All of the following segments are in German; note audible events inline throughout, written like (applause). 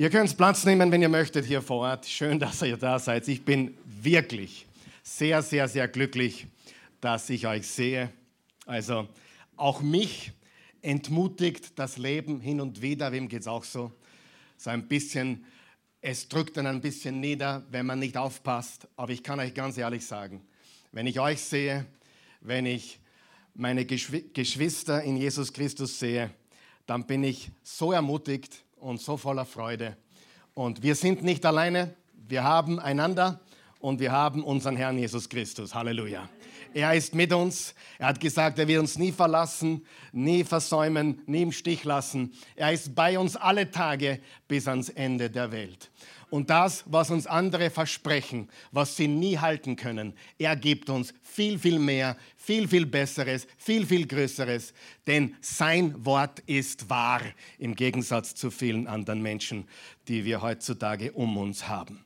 Ihr könnt Platz nehmen, wenn ihr möchtet hier vor Ort. Schön, dass ihr da seid. Ich bin wirklich sehr, sehr, sehr glücklich, dass ich euch sehe. Also auch mich entmutigt das Leben hin und wieder. Wem geht es auch so? So ein bisschen, es drückt dann ein bisschen nieder, wenn man nicht aufpasst. Aber ich kann euch ganz ehrlich sagen, wenn ich euch sehe, wenn ich meine Geschwister in Jesus Christus sehe, dann bin ich so ermutigt und so voller Freude. Und wir sind nicht alleine, wir haben einander und wir haben unseren Herrn Jesus Christus. Halleluja. Er ist mit uns. Er hat gesagt, er wird uns nie verlassen, nie versäumen, nie im Stich lassen. Er ist bei uns alle Tage bis ans Ende der Welt. Und das, was uns andere versprechen, was sie nie halten können, er gibt uns viel, viel mehr, viel, viel Besseres, viel, viel Größeres. Denn sein Wort ist wahr im Gegensatz zu vielen anderen Menschen, die wir heutzutage um uns haben.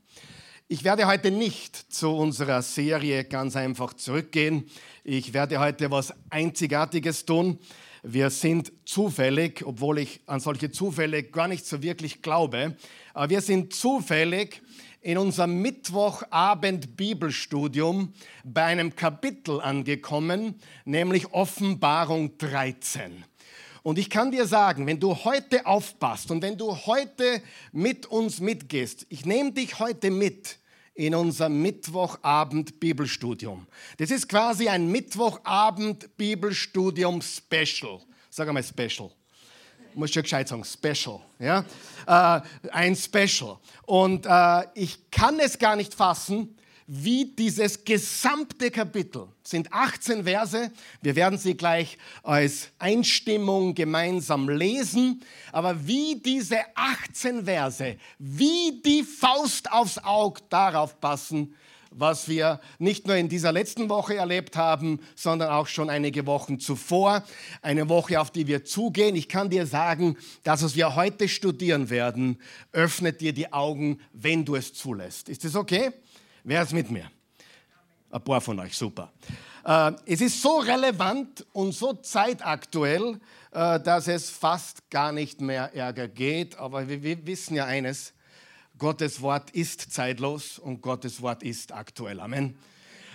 Ich werde heute nicht zu unserer Serie ganz einfach zurückgehen. Ich werde heute was Einzigartiges tun. Wir sind zufällig, obwohl ich an solche Zufälle gar nicht so wirklich glaube, aber wir sind zufällig in unserem Mittwochabend Bibelstudium bei einem Kapitel angekommen, nämlich Offenbarung 13. Und ich kann dir sagen, wenn du heute aufpasst und wenn du heute mit uns mitgehst, ich nehme dich heute mit in unser Mittwochabend Bibelstudium. Das ist quasi ein Mittwochabend Bibelstudium Special. Sag einmal Special. Muss ja gescheit sagen, Special. Ja? Äh, ein Special. Und äh, ich kann es gar nicht fassen, wie dieses gesamte Kapitel, sind 18 Verse, wir werden sie gleich als Einstimmung gemeinsam lesen, aber wie diese 18 Verse, wie die Faust aufs Auge darauf passen, was wir nicht nur in dieser letzten Woche erlebt haben, sondern auch schon einige Wochen zuvor, eine Woche, auf die wir zugehen. Ich kann dir sagen, das, was wir heute studieren werden, öffnet dir die Augen, wenn du es zulässt. Ist das okay? Wer ist mit mir? Ein paar von euch, super. Äh, es ist so relevant und so zeitaktuell, äh, dass es fast gar nicht mehr Ärger geht. Aber wir wissen ja eines, Gottes Wort ist zeitlos und Gottes Wort ist aktuell. Amen.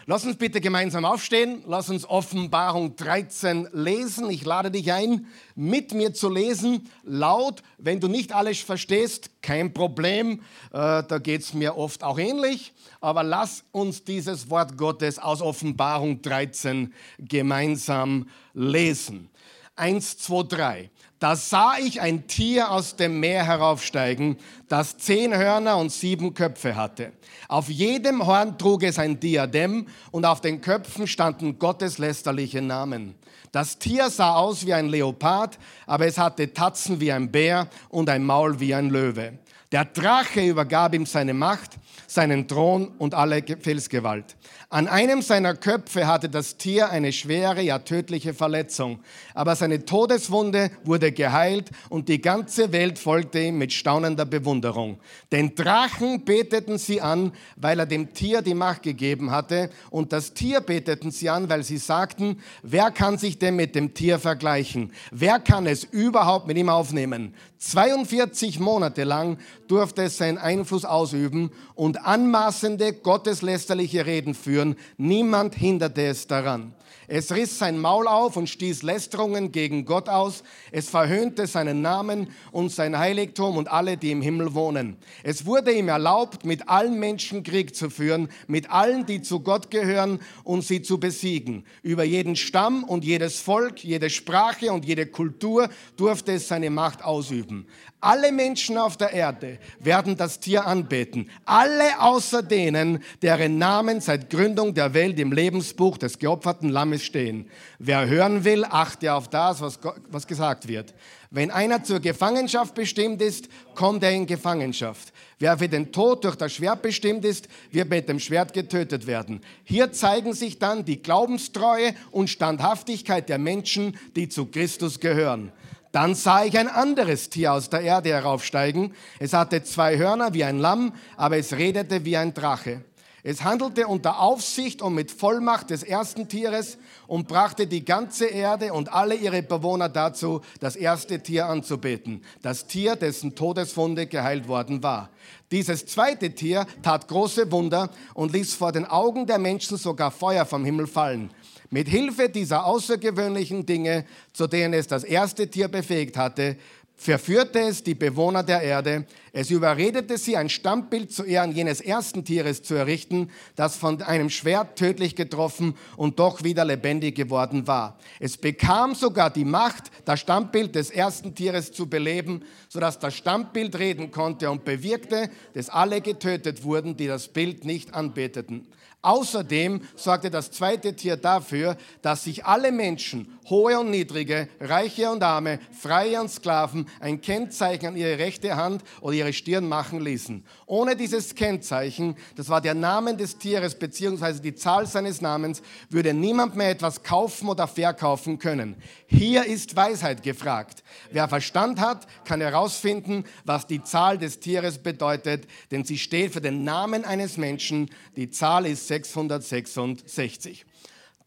Lass uns bitte gemeinsam aufstehen. Lass uns Offenbarung 13 lesen. Ich lade dich ein, mit mir zu lesen, laut. Wenn du nicht alles verstehst, kein Problem. Äh, da geht es mir oft auch ähnlich. Aber lass uns dieses Wort Gottes aus Offenbarung 13 gemeinsam lesen. Eins, zwei, drei. Da sah ich ein Tier aus dem Meer heraufsteigen, das zehn Hörner und sieben Köpfe hatte. Auf jedem Horn trug es ein Diadem und auf den Köpfen standen gotteslästerliche Namen. Das Tier sah aus wie ein Leopard, aber es hatte Tatzen wie ein Bär und ein Maul wie ein Löwe. Der Drache übergab ihm seine Macht, seinen Thron und alle Felsgewalt. An einem seiner Köpfe hatte das Tier eine schwere, ja tödliche Verletzung. Aber seine Todeswunde wurde geheilt und die ganze Welt folgte ihm mit staunender Bewunderung. Den Drachen beteten sie an, weil er dem Tier die Macht gegeben hatte. Und das Tier beteten sie an, weil sie sagten, wer kann sich denn mit dem Tier vergleichen? Wer kann es überhaupt mit ihm aufnehmen? 42 Monate lang durfte es seinen Einfluss ausüben und anmaßende, gotteslästerliche Reden führen. Niemand hinderte es daran. Es riss sein Maul auf und stieß Lästerungen gegen Gott aus. Es verhöhnte seinen Namen und sein Heiligtum und alle, die im Himmel wohnen. Es wurde ihm erlaubt, mit allen Menschen Krieg zu führen, mit allen, die zu Gott gehören und sie zu besiegen. Über jeden Stamm und jedes Volk, jede Sprache und jede Kultur durfte es seine Macht ausüben. Alle Menschen auf der Erde werden das Tier anbeten. Alle außer denen, deren Namen seit Gründung der Welt im Lebensbuch des geopferten Lammes stehen. Wer hören will, achte auf das, was, was gesagt wird. Wenn einer zur Gefangenschaft bestimmt ist, kommt er in Gefangenschaft. Wer für den Tod durch das Schwert bestimmt ist, wird mit dem Schwert getötet werden. Hier zeigen sich dann die Glaubenstreue und Standhaftigkeit der Menschen, die zu Christus gehören. Dann sah ich ein anderes Tier aus der Erde heraufsteigen. Es hatte zwei Hörner wie ein Lamm, aber es redete wie ein Drache. Es handelte unter Aufsicht und mit Vollmacht des ersten Tieres und brachte die ganze Erde und alle ihre Bewohner dazu, das erste Tier anzubeten, das Tier, dessen Todeswunde geheilt worden war. Dieses zweite Tier tat große Wunder und ließ vor den Augen der Menschen sogar Feuer vom Himmel fallen. Mit Hilfe dieser außergewöhnlichen Dinge, zu denen es das erste Tier befähigt hatte, verführte es die Bewohner der Erde, es überredete sie, ein Stammbild zu Ehren jenes ersten Tieres zu errichten, das von einem Schwert tödlich getroffen und doch wieder lebendig geworden war. Es bekam sogar die Macht, das Stammbild des ersten Tieres zu beleben, sodass das Stammbild reden konnte und bewirkte, dass alle getötet wurden, die das Bild nicht anbeteten. Außerdem sorgte das zweite Tier dafür, dass sich alle Menschen, hohe und niedrige, reiche und arme, freie und Sklaven, ein Kennzeichen an ihre rechte Hand oder ihre Stirn machen ließen. Ohne dieses Kennzeichen, das war der Name des Tieres bzw. die Zahl seines Namens, würde niemand mehr etwas kaufen oder verkaufen können. Hier ist Weisheit gefragt. Wer Verstand hat, kann herausfinden, was die Zahl des Tieres bedeutet, denn sie steht für den Namen eines Menschen. Die Zahl ist 666.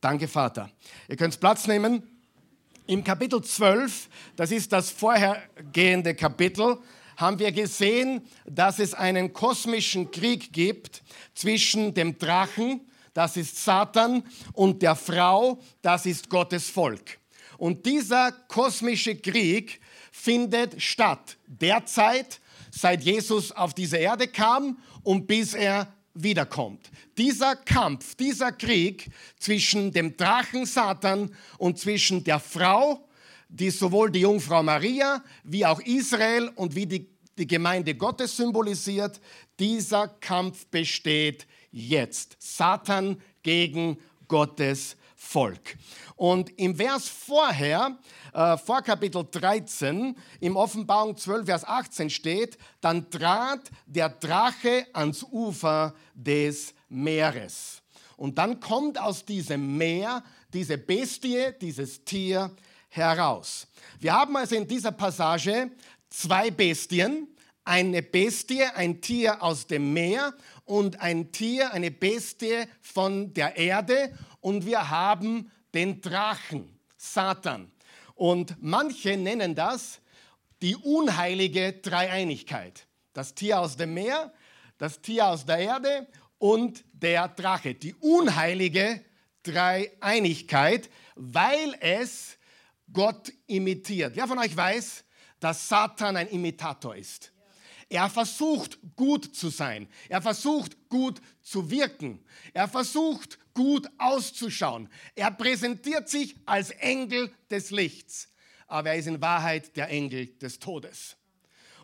Danke, Vater. Ihr könnt Platz nehmen. Im Kapitel 12, das ist das vorhergehende Kapitel, haben wir gesehen, dass es einen kosmischen Krieg gibt zwischen dem Drachen, das ist Satan, und der Frau, das ist Gottes Volk. Und dieser kosmische Krieg findet statt derzeit, seit Jesus auf diese Erde kam und bis er wiederkommt. Dieser Kampf, dieser Krieg zwischen dem Drachen Satan und zwischen der Frau, die sowohl die Jungfrau Maria wie auch Israel und wie die, die Gemeinde Gottes symbolisiert, dieser Kampf besteht jetzt. Satan gegen Gottes Volk. Und im Vers vorher, äh, vor Kapitel 13, im Offenbarung 12, Vers 18 steht, dann trat der Drache ans Ufer des Meeres. Und dann kommt aus diesem Meer diese Bestie, dieses Tier heraus. Wir haben also in dieser Passage zwei Bestien, eine Bestie, ein Tier aus dem Meer und ein Tier, eine Bestie von der Erde und wir haben den Drachen, Satan. Und manche nennen das die unheilige Dreieinigkeit. Das Tier aus dem Meer, das Tier aus der Erde und der Drache. Die unheilige Dreieinigkeit, weil es Gott imitiert. Wer von euch weiß, dass Satan ein Imitator ist? Er versucht gut zu sein. Er versucht gut zu wirken. Er versucht gut auszuschauen. Er präsentiert sich als Engel des Lichts, aber er ist in Wahrheit der Engel des Todes.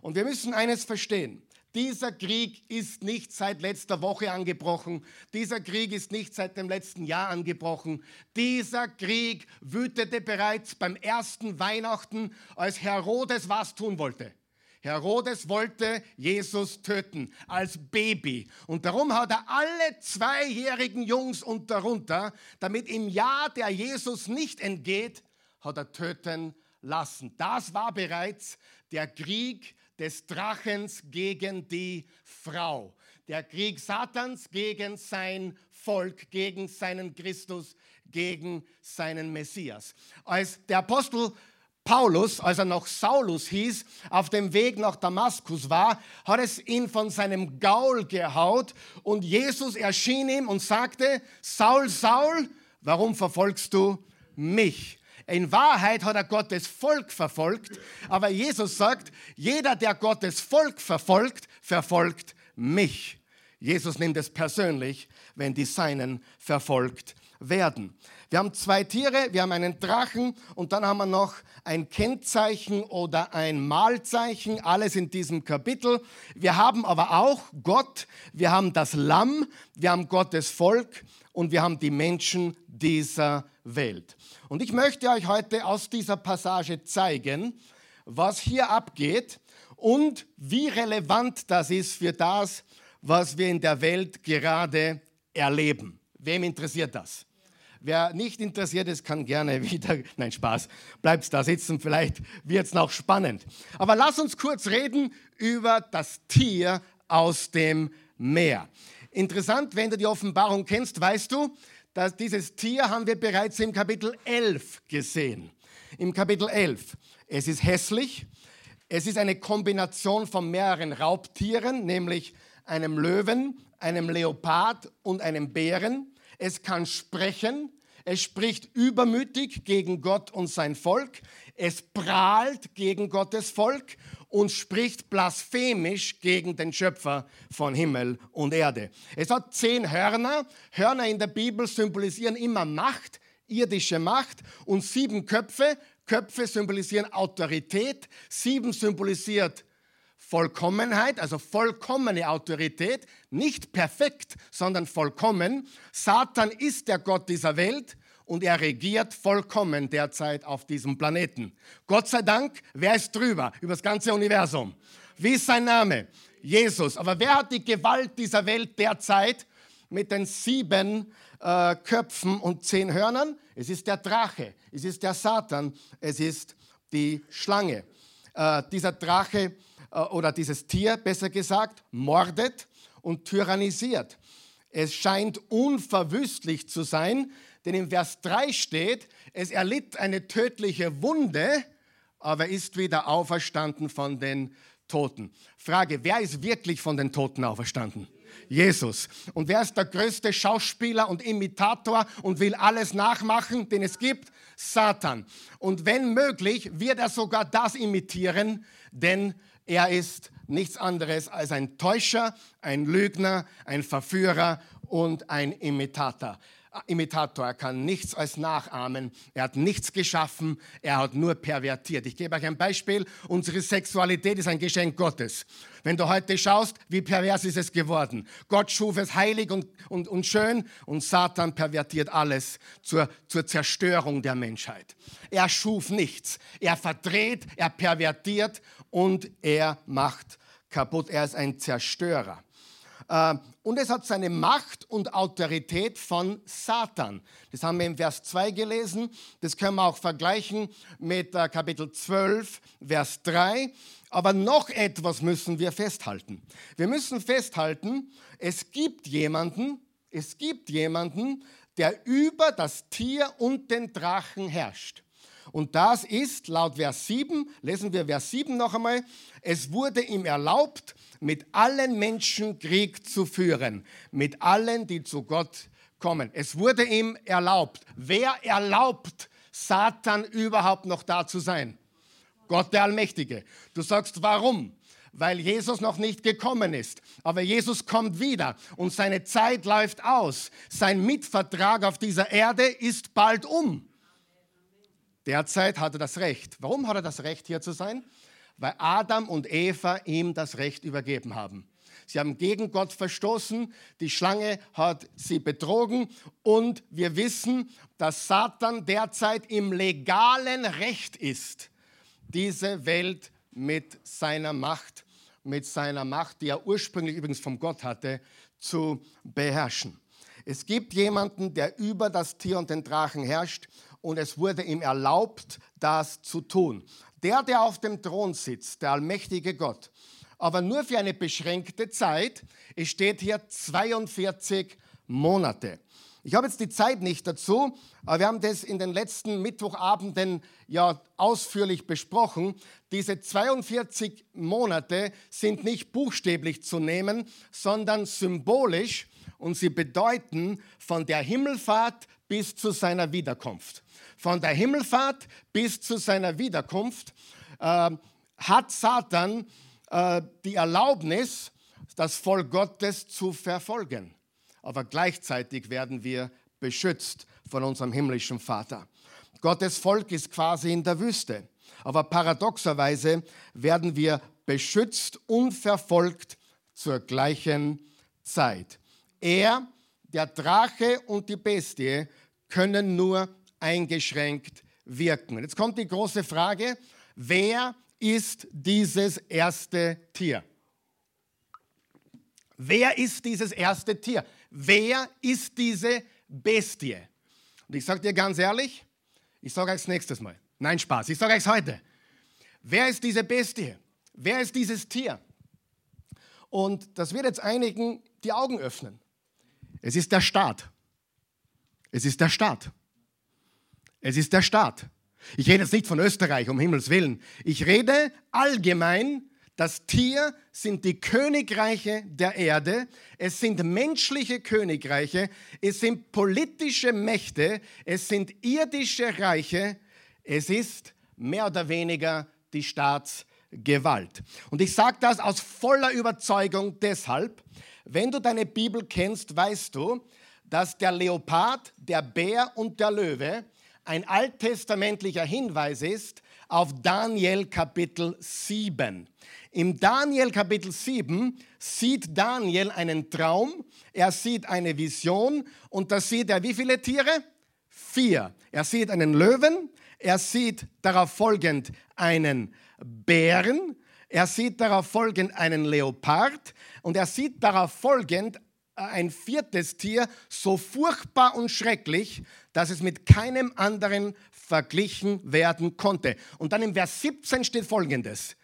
Und wir müssen eines verstehen. Dieser Krieg ist nicht seit letzter Woche angebrochen. Dieser Krieg ist nicht seit dem letzten Jahr angebrochen. Dieser Krieg wütete bereits beim ersten Weihnachten, als Herodes was tun wollte. Herodes wollte Jesus töten als Baby. Und darum hat er alle zweijährigen Jungs und darunter, damit im Jahr, der Jesus nicht entgeht, hat er töten lassen. Das war bereits der Krieg des Drachens gegen die Frau. Der Krieg Satans gegen sein Volk, gegen seinen Christus, gegen seinen Messias. Als der Apostel Paulus, als er noch Saulus hieß, auf dem Weg nach Damaskus war, hat es ihn von seinem Gaul gehaut und Jesus erschien ihm und sagte, Saul, Saul, warum verfolgst du mich? In Wahrheit hat er Gottes Volk verfolgt, aber Jesus sagt, jeder, der Gottes Volk verfolgt, verfolgt mich. Jesus nimmt es persönlich, wenn die Seinen verfolgt werden. Wir haben zwei Tiere, wir haben einen Drachen und dann haben wir noch ein Kennzeichen oder ein Mahlzeichen, alles in diesem Kapitel. Wir haben aber auch Gott, wir haben das Lamm, wir haben Gottes Volk und wir haben die Menschen dieser Welt. Und ich möchte euch heute aus dieser Passage zeigen, was hier abgeht und wie relevant das ist für das, was wir in der Welt gerade erleben. Wem interessiert das? Wer nicht interessiert ist, kann gerne (laughs) wieder. Nein, Spaß. Bleibst da sitzen, vielleicht wird es noch spannend. Aber lass uns kurz reden über das Tier aus dem Meer. Interessant, wenn du die Offenbarung kennst, weißt du, dass dieses Tier haben wir bereits im Kapitel 11 gesehen. Im Kapitel 11. Es ist hässlich. Es ist eine Kombination von mehreren Raubtieren, nämlich einem Löwen, einem Leopard und einem Bären. Es kann sprechen. Es spricht übermütig gegen Gott und sein Volk. Es prahlt gegen Gottes Volk und spricht blasphemisch gegen den Schöpfer von Himmel und Erde. Es hat zehn Hörner. Hörner in der Bibel symbolisieren immer Macht, irdische Macht und sieben Köpfe. Köpfe symbolisieren Autorität. Sieben symbolisiert Vollkommenheit, also vollkommene Autorität, nicht perfekt, sondern vollkommen. Satan ist der Gott dieser Welt und er regiert vollkommen derzeit auf diesem Planeten. Gott sei Dank, wer ist drüber über das ganze Universum? Wie ist sein Name? Jesus. Aber wer hat die Gewalt dieser Welt derzeit mit den sieben äh, Köpfen und zehn Hörnern? Es ist der Drache, es ist der Satan, es ist die Schlange. Äh, dieser Drache oder dieses Tier, besser gesagt, mordet und tyrannisiert. Es scheint unverwüstlich zu sein, denn im Vers 3 steht, es erlitt eine tödliche Wunde, aber ist wieder auferstanden von den Toten. Frage, wer ist wirklich von den Toten auferstanden? Jesus. Und wer ist der größte Schauspieler und Imitator und will alles nachmachen, den es gibt? Satan. Und wenn möglich, wird er sogar das imitieren, denn er ist nichts anderes als ein Täuscher, ein Lügner, ein Verführer und ein Imitator. Imitator, er kann nichts als nachahmen, er hat nichts geschaffen, er hat nur pervertiert. Ich gebe euch ein Beispiel, unsere Sexualität ist ein Geschenk Gottes. Wenn du heute schaust, wie pervers ist es geworden. Gott schuf es heilig und, und, und schön und Satan pervertiert alles zur, zur Zerstörung der Menschheit. Er schuf nichts, er verdreht, er pervertiert und er macht kaputt. Er ist ein Zerstörer. Äh, und es hat seine Macht und Autorität von Satan. Das haben wir im Vers 2 gelesen. Das können wir auch vergleichen mit äh, Kapitel 12, Vers 3. Aber noch etwas müssen wir festhalten. Wir müssen festhalten, es gibt jemanden, es gibt jemanden, der über das Tier und den Drachen herrscht. Und das ist laut Vers 7, lesen wir Vers 7 noch einmal, es wurde ihm erlaubt, mit allen Menschen Krieg zu führen, mit allen, die zu Gott kommen. Es wurde ihm erlaubt. Wer erlaubt Satan überhaupt noch da zu sein? Gott der Allmächtige. Du sagst, warum? Weil Jesus noch nicht gekommen ist. Aber Jesus kommt wieder und seine Zeit läuft aus. Sein Mitvertrag auf dieser Erde ist bald um. Derzeit hat er das Recht. Warum hat er das Recht, hier zu sein? weil Adam und Eva ihm das Recht übergeben haben. Sie haben gegen Gott verstoßen, die Schlange hat sie betrogen und wir wissen, dass Satan derzeit im legalen Recht ist, diese Welt mit seiner Macht, mit seiner Macht, die er ursprünglich übrigens vom Gott hatte, zu beherrschen. Es gibt jemanden, der über das Tier und den Drachen herrscht und es wurde ihm erlaubt, das zu tun. Der, der auf dem Thron sitzt, der allmächtige Gott, aber nur für eine beschränkte Zeit, es steht hier 42 Monate. Ich habe jetzt die Zeit nicht dazu, aber wir haben das in den letzten Mittwochabenden ja ausführlich besprochen. Diese 42 Monate sind nicht buchstäblich zu nehmen, sondern symbolisch und sie bedeuten von der Himmelfahrt bis zu seiner Wiederkunft von der Himmelfahrt bis zu seiner Wiederkunft, äh, hat Satan äh, die Erlaubnis, das Volk Gottes zu verfolgen. Aber gleichzeitig werden wir beschützt von unserem himmlischen Vater. Gottes Volk ist quasi in der Wüste. Aber paradoxerweise werden wir beschützt und verfolgt zur gleichen Zeit. Er, der Drache und die Bestie können nur eingeschränkt wirken. Jetzt kommt die große Frage, wer ist dieses erste Tier? Wer ist dieses erste Tier? Wer ist diese Bestie? Und ich sage dir ganz ehrlich, ich sage euch nächstes Mal. Nein, Spaß, ich sage euch heute. Wer ist diese Bestie? Wer ist dieses Tier? Und das wird jetzt einigen die Augen öffnen. Es ist der Staat. Es ist der Staat. Es ist der Staat. Ich rede jetzt nicht von Österreich, um Himmels Willen. Ich rede allgemein, das Tier sind die Königreiche der Erde, es sind menschliche Königreiche, es sind politische Mächte, es sind irdische Reiche, es ist mehr oder weniger die Staatsgewalt. Und ich sage das aus voller Überzeugung deshalb, wenn du deine Bibel kennst, weißt du, dass der Leopard, der Bär und der Löwe ein alttestamentlicher Hinweis ist auf Daniel Kapitel 7. Im Daniel Kapitel 7 sieht Daniel einen Traum, er sieht eine Vision und da sieht er wie viele Tiere? Vier. Er sieht einen Löwen, er sieht darauf folgend einen Bären, er sieht darauf folgend einen Leopard und er sieht darauf folgend ein viertes Tier so furchtbar und schrecklich, dass es mit keinem anderen verglichen werden konnte. Und dann im Vers 17 steht folgendes.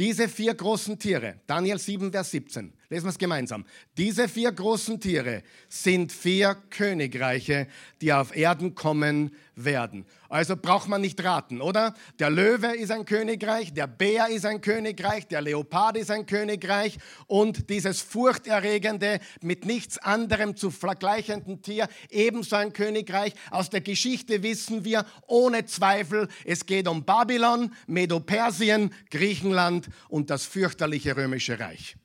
Diese vier großen Tiere, Daniel 7, Vers 17, lesen wir es gemeinsam. Diese vier großen Tiere sind vier Königreiche, die auf Erden kommen werden. Also braucht man nicht raten, oder? Der Löwe ist ein Königreich, der Bär ist ein Königreich, der Leopard ist ein Königreich und dieses furchterregende, mit nichts anderem zu vergleichenden Tier ebenso ein Königreich. Aus der Geschichte wissen wir ohne Zweifel, es geht um Babylon, Medo-Persien, Griechenland und das fürchterliche römische Reich.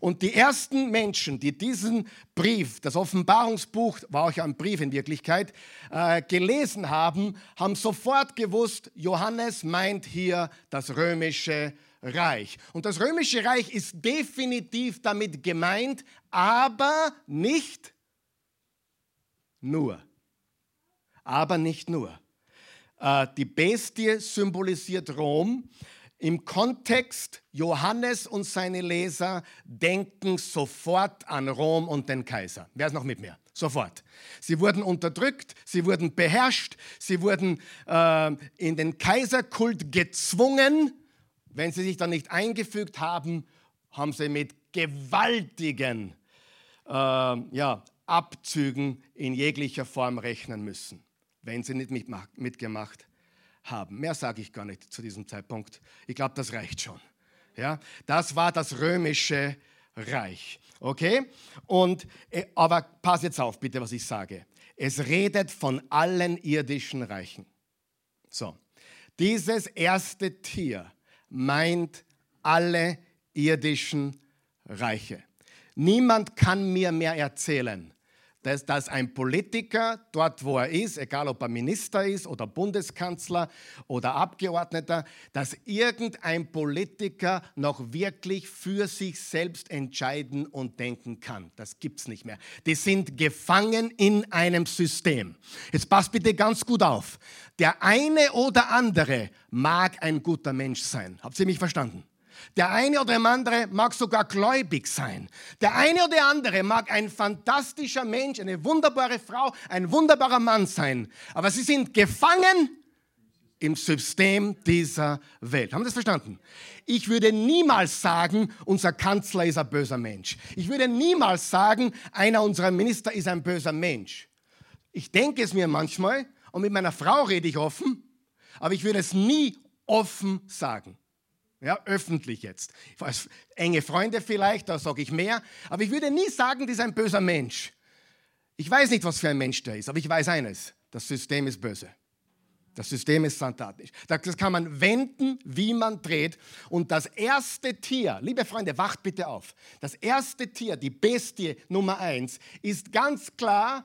Und die ersten Menschen, die diesen Brief, das Offenbarungsbuch, war auch ein Brief in Wirklichkeit, äh, gelesen haben, haben sofort gewusst, Johannes meint hier das römische Reich. Und das römische Reich ist definitiv damit gemeint, aber nicht nur. Aber nicht nur. Äh, die Bestie symbolisiert Rom. Im Kontext, Johannes und seine Leser denken sofort an Rom und den Kaiser. Wer ist noch mit mir? Sofort. Sie wurden unterdrückt, sie wurden beherrscht, sie wurden äh, in den Kaiserkult gezwungen. Wenn sie sich dann nicht eingefügt haben, haben sie mit gewaltigen äh, ja, Abzügen in jeglicher Form rechnen müssen, wenn sie nicht mitgemacht haben. Mehr sage ich gar nicht zu diesem Zeitpunkt. Ich glaube, das reicht schon. Ja, das war das römische Reich. Okay? Und, äh, aber pass jetzt auf, bitte, was ich sage. Es redet von allen irdischen Reichen. So. Dieses erste Tier meint alle irdischen Reiche. Niemand kann mir mehr erzählen, dass, dass ein Politiker dort, wo er ist, egal ob er Minister ist oder Bundeskanzler oder Abgeordneter, dass irgendein Politiker noch wirklich für sich selbst entscheiden und denken kann. Das gibt es nicht mehr. Die sind gefangen in einem System. Jetzt passt bitte ganz gut auf. Der eine oder andere mag ein guter Mensch sein. Habt ihr mich verstanden? Der eine oder andere mag sogar gläubig sein. Der eine oder andere mag ein fantastischer Mensch, eine wunderbare Frau, ein wunderbarer Mann sein. Aber sie sind gefangen im System dieser Welt. Haben Sie das verstanden? Ich würde niemals sagen, unser Kanzler ist ein böser Mensch. Ich würde niemals sagen, einer unserer Minister ist ein böser Mensch. Ich denke es mir manchmal und mit meiner Frau rede ich offen, aber ich würde es nie offen sagen. Ja, öffentlich jetzt. Als enge Freunde vielleicht, da sage ich mehr. Aber ich würde nie sagen, das ist ein böser Mensch. Ich weiß nicht, was für ein Mensch der ist, aber ich weiß eines: Das System ist böse. Das System ist santatisch. Das kann man wenden, wie man dreht. Und das erste Tier, liebe Freunde, wacht bitte auf. Das erste Tier, die Bestie Nummer eins, ist ganz klar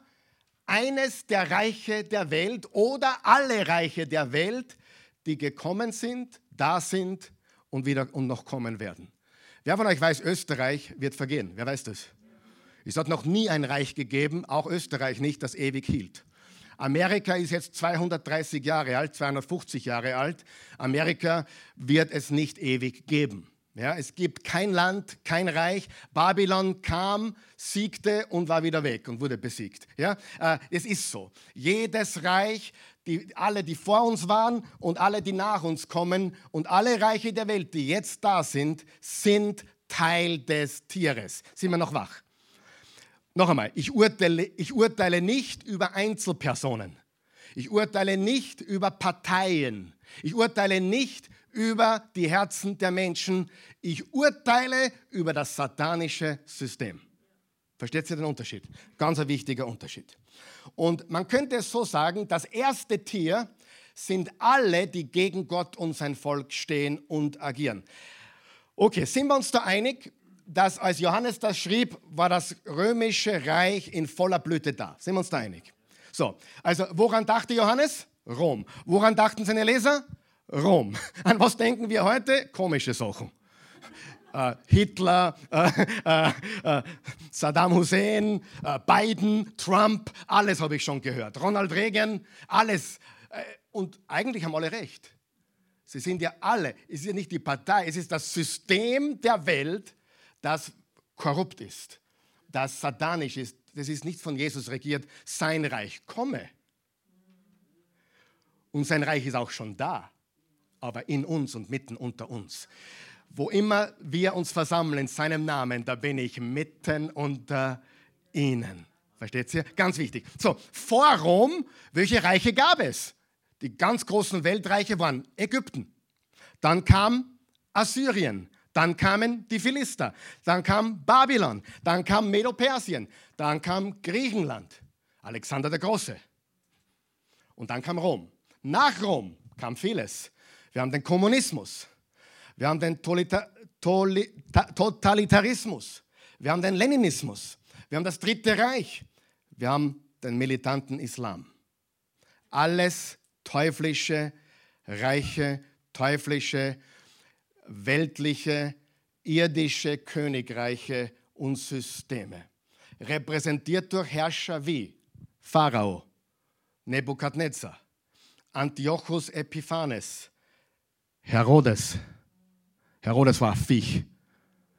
eines der Reiche der Welt oder alle Reiche der Welt, die gekommen sind, da sind und wieder und noch kommen werden. Wer von euch weiß, Österreich wird vergehen? Wer weiß das? Es hat noch nie ein Reich gegeben, auch Österreich nicht, das ewig hielt. Amerika ist jetzt 230 Jahre alt, 250 Jahre alt. Amerika wird es nicht ewig geben. Ja, es gibt kein Land, kein Reich. Babylon kam, siegte und war wieder weg und wurde besiegt. Ja, äh, es ist so. Jedes Reich die, alle, die vor uns waren und alle, die nach uns kommen und alle Reiche der Welt, die jetzt da sind, sind Teil des Tieres. Sind wir noch wach? Noch einmal, ich urteile, ich urteile nicht über Einzelpersonen. Ich urteile nicht über Parteien. Ich urteile nicht über die Herzen der Menschen. Ich urteile über das satanische System. Versteht ihr den Unterschied? Ganz ein wichtiger Unterschied. Und man könnte es so sagen, das erste Tier sind alle, die gegen Gott und sein Volk stehen und agieren. Okay, sind wir uns da einig, dass als Johannes das schrieb, war das römische Reich in voller Blüte da? Sind wir uns da einig? So, also woran dachte Johannes? Rom. Woran dachten seine Leser? Rom. (laughs) An was denken wir heute? Komische Sachen. Uh, Hitler, uh, uh, Saddam Hussein, Biden, Trump, alles habe ich schon gehört. Ronald Reagan, alles. Äh, und eigentlich haben alle recht. Sie sind ja alle, es ist ja nicht die Partei, es ist das System der Welt, das korrupt ist, das satanisch ist. Das ist nicht von Jesus regiert. Sein Reich komme. Und sein Reich ist auch schon da, aber in uns und mitten unter uns. Wo immer wir uns versammeln in seinem Namen, da bin ich mitten unter ihnen. Versteht ihr? Ganz wichtig. So, vor Rom, welche Reiche gab es? Die ganz großen Weltreiche waren Ägypten. Dann kam Assyrien. Dann kamen die Philister. Dann kam Babylon. Dann kam Medo-Persien. Dann kam Griechenland. Alexander der Große. Und dann kam Rom. Nach Rom kam vieles. Wir haben den Kommunismus. Wir haben den Totalitarismus. Wir haben den Leninismus. Wir haben das Dritte Reich. Wir haben den militanten Islam. Alles teuflische Reiche, teuflische, weltliche, irdische Königreiche und Systeme. Repräsentiert durch Herrscher wie Pharao, Nebukadnezar, Antiochus Epiphanes, Herodes. Herodes war Viech,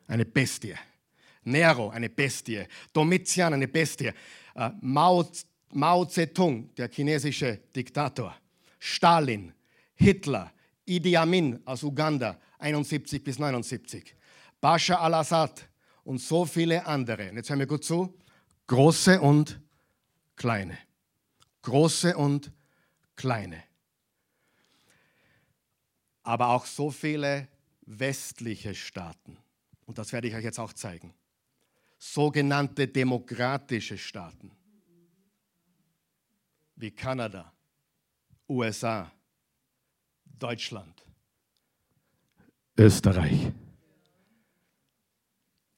eine Bestie. Nero, eine Bestie. Domitian, eine Bestie. Äh, Mao, Mao Zedong, der chinesische Diktator. Stalin, Hitler, Idi Amin aus Uganda, 71 bis 79. Bashar al-Assad und so viele andere. Und jetzt hören wir gut zu. Große und kleine. Große und kleine aber auch so viele westliche Staaten. Und das werde ich euch jetzt auch zeigen. Sogenannte demokratische Staaten wie Kanada, USA, Deutschland, Österreich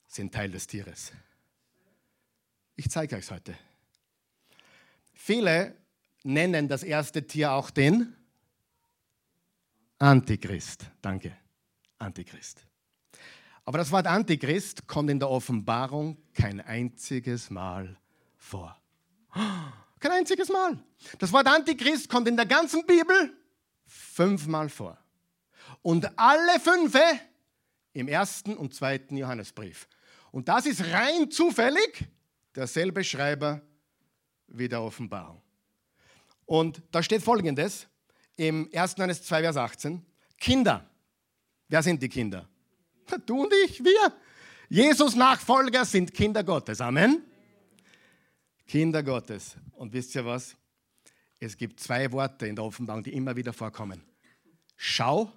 sind Teil des Tieres. Ich zeige euch es heute. Viele nennen das erste Tier auch den Antichrist. Danke. Antichrist. Aber das Wort Antichrist kommt in der Offenbarung kein einziges Mal vor. (gasps) Kein einziges Mal. Das Wort Antichrist kommt in der ganzen Bibel fünfmal vor. Und alle fünfe im ersten und zweiten Johannesbrief. Und das ist rein zufällig derselbe Schreiber wie der Offenbarung. Und da steht folgendes: im 1. Johannes 2, Vers 18. Kinder. Wer sind die Kinder? (laughs) Du und ich, wir. Jesus Nachfolger sind Kinder Gottes. Amen. Kinder Gottes. Und wisst ihr was? Es gibt zwei Worte in der Offenbarung, die immer wieder vorkommen. Schau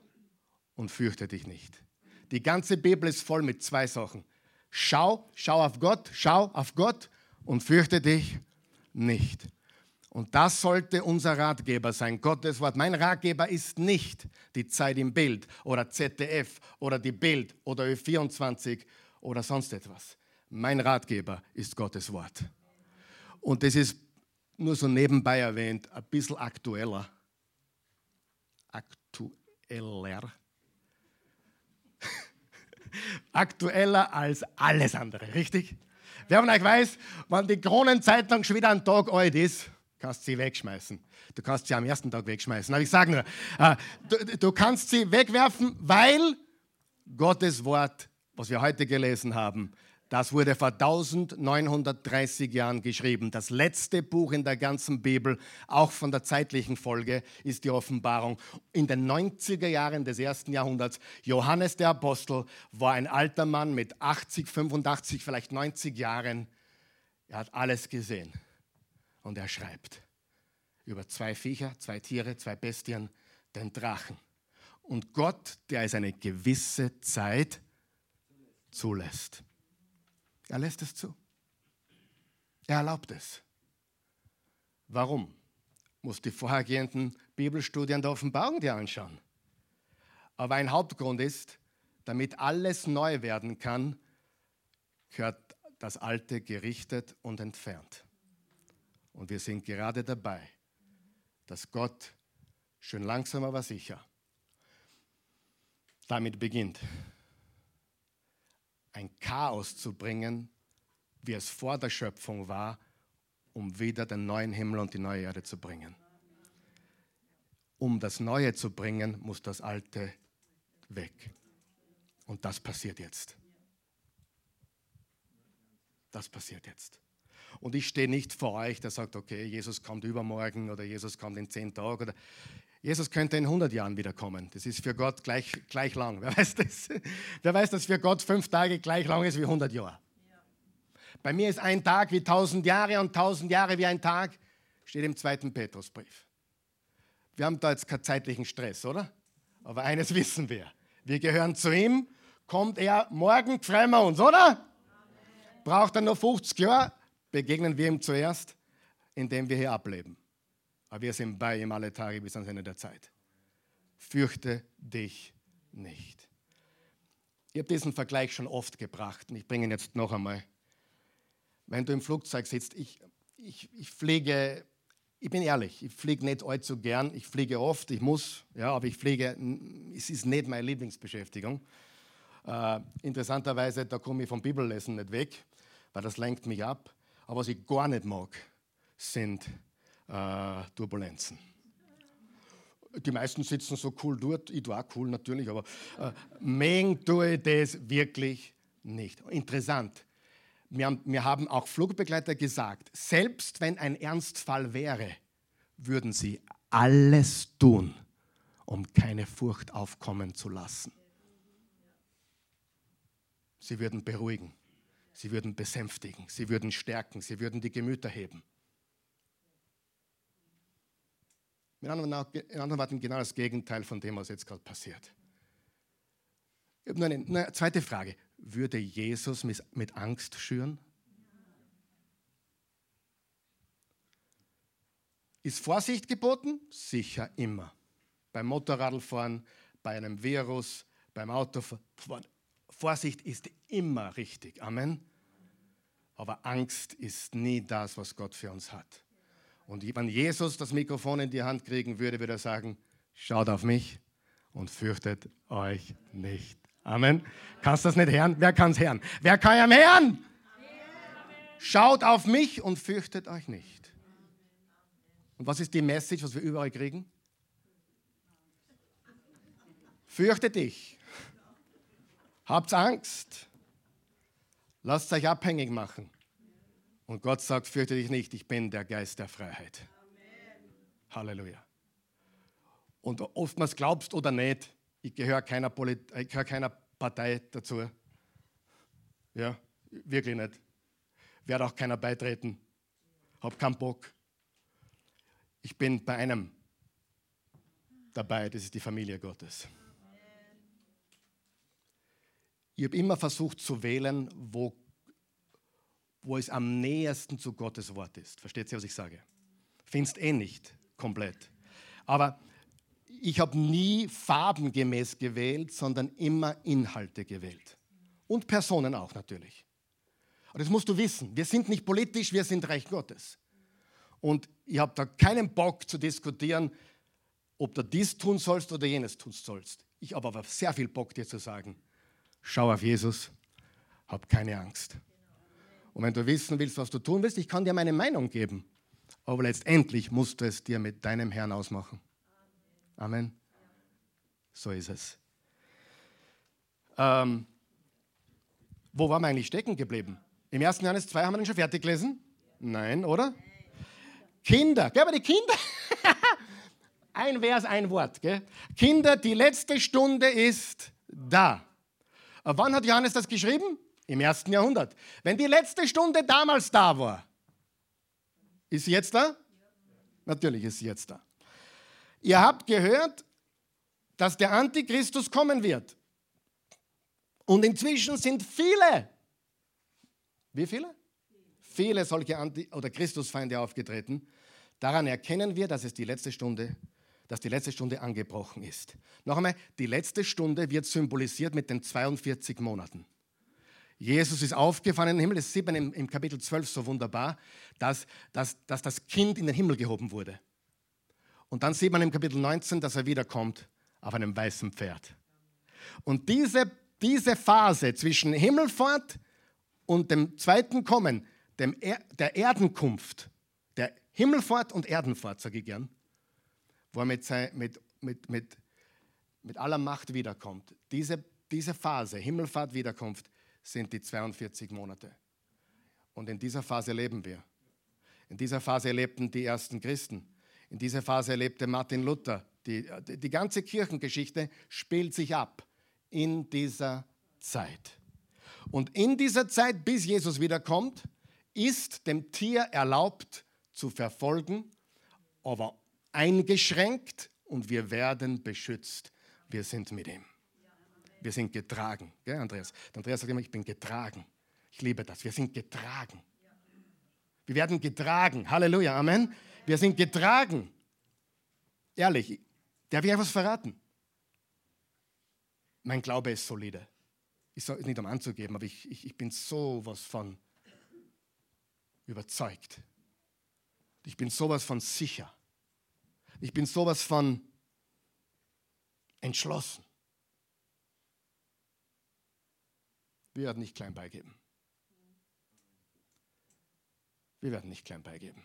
und fürchte dich nicht. Die ganze Bibel ist voll mit zwei Sachen. Schau, schau auf Gott, schau auf Gott und fürchte dich nicht. Und das sollte unser Ratgeber sein, Gottes Wort. Mein Ratgeber ist nicht die Zeit im Bild oder ZDF oder die Bild oder Ö24 oder sonst etwas. Mein Ratgeber ist Gottes Wort. Und das ist nur so nebenbei erwähnt, ein bisschen aktueller. Aktueller. (laughs) Aktueller als alles andere, richtig? Wer von euch weiß, wann die Kronenzeitung schon wieder einen Tag alt ist, kannst sie wegschmeißen. Du kannst sie am ersten Tag wegschmeißen. Aber ich sage nur, äh, du, du kannst sie wegwerfen, weil Gottes Wort, was wir heute gelesen haben, das wurde vor 1930 Jahren geschrieben. Das letzte Buch in der ganzen Bibel, auch von der zeitlichen Folge, ist die Offenbarung. In den 90er Jahren des ersten Jahrhunderts, Johannes der Apostel war ein alter Mann mit 80, 85, vielleicht 90 Jahren Er hat alles gesehen. Und er schreibt über zwei Viecher, zwei Tiere, zwei Bestien, den Drachen. Und Gott, der es eine gewisse Zeit zulässt. Er lässt es zu. Er erlaubt es. Warum? Muss die vorhergehenden Bibelstudien der Offenbarung dir anschauen. Aber ein Hauptgrund ist, damit alles neu werden kann, gehört das Alte gerichtet und entfernt. Und wir sind gerade dabei, dass Gott schön langsam, aber sicher damit beginnt, ein Chaos zu bringen, wie es vor der Schöpfung war, um wieder den neuen Himmel und die neue Erde zu bringen. Um das Neue zu bringen, muss das Alte weg. Und das passiert jetzt. Das passiert jetzt. Und ich stehe nicht vor euch, der sagt, okay, Jesus kommt übermorgen oder Jesus kommt in zehn Tagen oder Jesus könnte in 100 Jahren wiederkommen. Das ist für Gott gleich, gleich lang. Wer weiß, das? Wer weiß, dass für Gott fünf Tage gleich lang ist wie 100 Jahre? Bei mir ist ein Tag wie tausend Jahre und tausend Jahre wie ein Tag, steht im zweiten Petrusbrief. Wir haben da jetzt keinen zeitlichen Stress, oder? Aber eines wissen wir. Wir gehören zu ihm. Kommt er morgen, freuen wir uns, oder? Braucht er nur 50 Jahre, begegnen wir ihm zuerst, indem wir hier ableben. Aber wir sind bei ihm alle Tage bis ans Ende der Zeit. Fürchte dich nicht. Ich habe diesen Vergleich schon oft gebracht und ich bringe ihn jetzt noch einmal. Wenn du im Flugzeug sitzt, ich, ich, ich fliege, ich bin ehrlich, ich fliege nicht allzu gern, ich fliege oft, ich muss, ja, aber ich fliege, es ist nicht meine Lieblingsbeschäftigung. Äh, interessanterweise, da komme ich vom Bibellesen nicht weg, weil das lenkt mich ab. Aber was ich gar nicht mag, sind äh, Turbulenzen. Die meisten sitzen so cool dort, ich auch cool natürlich, aber äh, mengen tue ich das wirklich nicht. Interessant. Wir haben, wir haben auch Flugbegleiter gesagt, selbst wenn ein Ernstfall wäre, würden sie alles tun, um keine Furcht aufkommen zu lassen. Sie würden beruhigen, sie würden besänftigen, sie würden stärken, sie würden die Gemüter heben. Mit anderen Worten, genau das Gegenteil von dem, was jetzt gerade passiert. Ich habe nur eine, eine, zweite Frage. Würde Jesus mit Angst schüren? Ist Vorsicht geboten? Sicher immer. Beim Motorradfahren, bei einem Virus, beim Autofahren. Vorsicht ist immer richtig. Amen. Aber Angst ist nie das, was Gott für uns hat. Und wenn Jesus das Mikrofon in die Hand kriegen würde, würde er sagen, schaut auf mich und fürchtet euch nicht. Amen. Kannst du das nicht hören? Wer kann es hören? Wer kann am hören? Schaut auf mich und fürchtet euch nicht. Und was ist die Message, was wir überall kriegen? Fürchte dich. Habt Angst. Lasst euch abhängig machen. Und Gott sagt, fürchte dich nicht, ich bin der Geist der Freiheit. Amen. Halleluja. Und oftmals glaubst oder nicht, ich gehöre keiner, Polit ich gehöre keiner Partei dazu. Ja, wirklich nicht. Werde auch keiner beitreten. Hab keinen Bock. Ich bin bei einem dabei, das ist die Familie Gottes. Ich habe immer versucht zu wählen, wo wo es am nähersten zu Gottes Wort ist. Versteht ihr, was ich sage? Findest eh nicht komplett. Aber ich habe nie farbengemäß gewählt, sondern immer Inhalte gewählt. Und Personen auch natürlich. Und das musst du wissen. Wir sind nicht politisch, wir sind Reich Gottes. Und ich habe da keinen Bock zu diskutieren, ob du dies tun sollst oder jenes tun sollst. Ich habe aber sehr viel Bock, dir zu sagen, schau auf Jesus, hab keine Angst. Und wenn du wissen willst, was du tun willst, ich kann dir meine Meinung geben. Aber letztendlich musst du es dir mit deinem Herrn ausmachen. Amen. So ist es. Ähm, wo waren wir eigentlich stecken geblieben? Im 1. Johannes 2 haben wir den schon fertig gelesen? Nein, oder? Kinder, gell, aber die Kinder. (laughs) ein Vers, ein Wort. Gell? Kinder, die letzte Stunde ist da. Wann hat Johannes das geschrieben? Im ersten Jahrhundert. Wenn die letzte Stunde damals da war, ist sie jetzt da? Natürlich ist sie jetzt da. Ihr habt gehört, dass der Antichristus kommen wird. Und inzwischen sind viele, wie viele? Viele solche Anti- oder Christusfeinde aufgetreten. Daran erkennen wir, dass es die letzte Stunde, dass die letzte Stunde angebrochen ist. Noch einmal, die letzte Stunde wird symbolisiert mit den 42 Monaten. Jesus ist aufgefahren in den Himmel. Das sieht man im, Kapitel 12 so wunderbar, dass, dass, dass das Kind in den Himmel gehoben wurde. Und dann sieht man im Kapitel 19, dass er wiederkommt auf einem weißen Pferd. Und diese, diese Phase zwischen Himmelfahrt und dem zweiten Kommen, dem er, der Erdenkunft, der Himmelfahrt und Erdenfahrt, sage ich gern, wo er mit, mit, mit, mit, mit aller Macht wiederkommt. Diese, diese Phase, Himmelfahrt, Wiederkunft, sind die 42 Monate. Und in dieser Phase leben wir. In dieser Phase lebten die ersten Christen. In dieser Phase lebte Martin Luther. Die, die ganze Kirchengeschichte spielt sich ab in dieser Zeit. Und in dieser Zeit, bis Jesus wiederkommt, ist dem Tier erlaubt zu verfolgen, aber eingeschränkt und wir werden beschützt. Wir sind mit ihm. Wir sind getragen. Gell, Andreas? Der Andreas sagt immer, ich bin getragen. Ich liebe das. Wir sind getragen. Wir werden getragen. Halleluja. Amen. Wir sind getragen. Ehrlich, darf ich etwas verraten? Mein Glaube ist solide. Ich soll es nicht um anzugeben, aber ich, ich, ich bin sowas von überzeugt. Ich bin sowas von sicher. Ich bin sowas von entschlossen. Wir werden nicht klein beigeben. Wir werden nicht klein beigeben.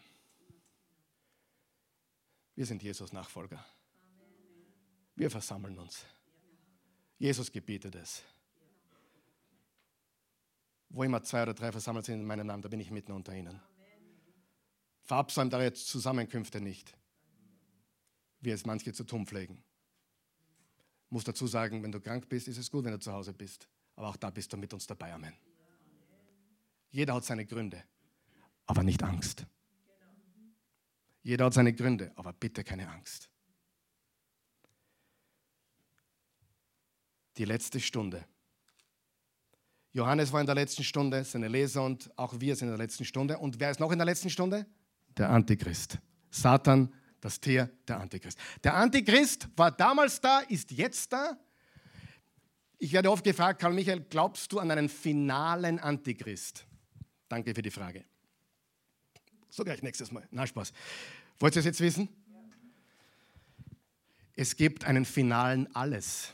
Wir sind Jesus Nachfolger. Wir versammeln uns. Jesus gebietet es. Wo immer zwei oder drei versammelt sind in meinem Namen, da bin ich mitten unter ihnen. Verabsäumt eure Zusammenkünfte nicht, wie es manche zu tun pflegen. Ich muss dazu sagen, wenn du krank bist, ist es gut, wenn du zu Hause bist. Aber auch da bist du mit uns dabei. Amen. Jeder hat seine Gründe, aber nicht Angst. Jeder hat seine Gründe, aber bitte keine Angst. Die letzte Stunde. Johannes war in der letzten Stunde, seine Leser und auch wir sind in der letzten Stunde. Und wer ist noch in der letzten Stunde? Der Antichrist. Satan, das Tier, der Antichrist. Der Antichrist war damals da, ist jetzt da ich werde oft gefragt, Karl Michael, glaubst du an einen finalen Antichrist? Danke für die Frage. So gleich nächstes Mal. Na, Spaß. Wollt ihr es jetzt wissen? Es gibt einen finalen Alles.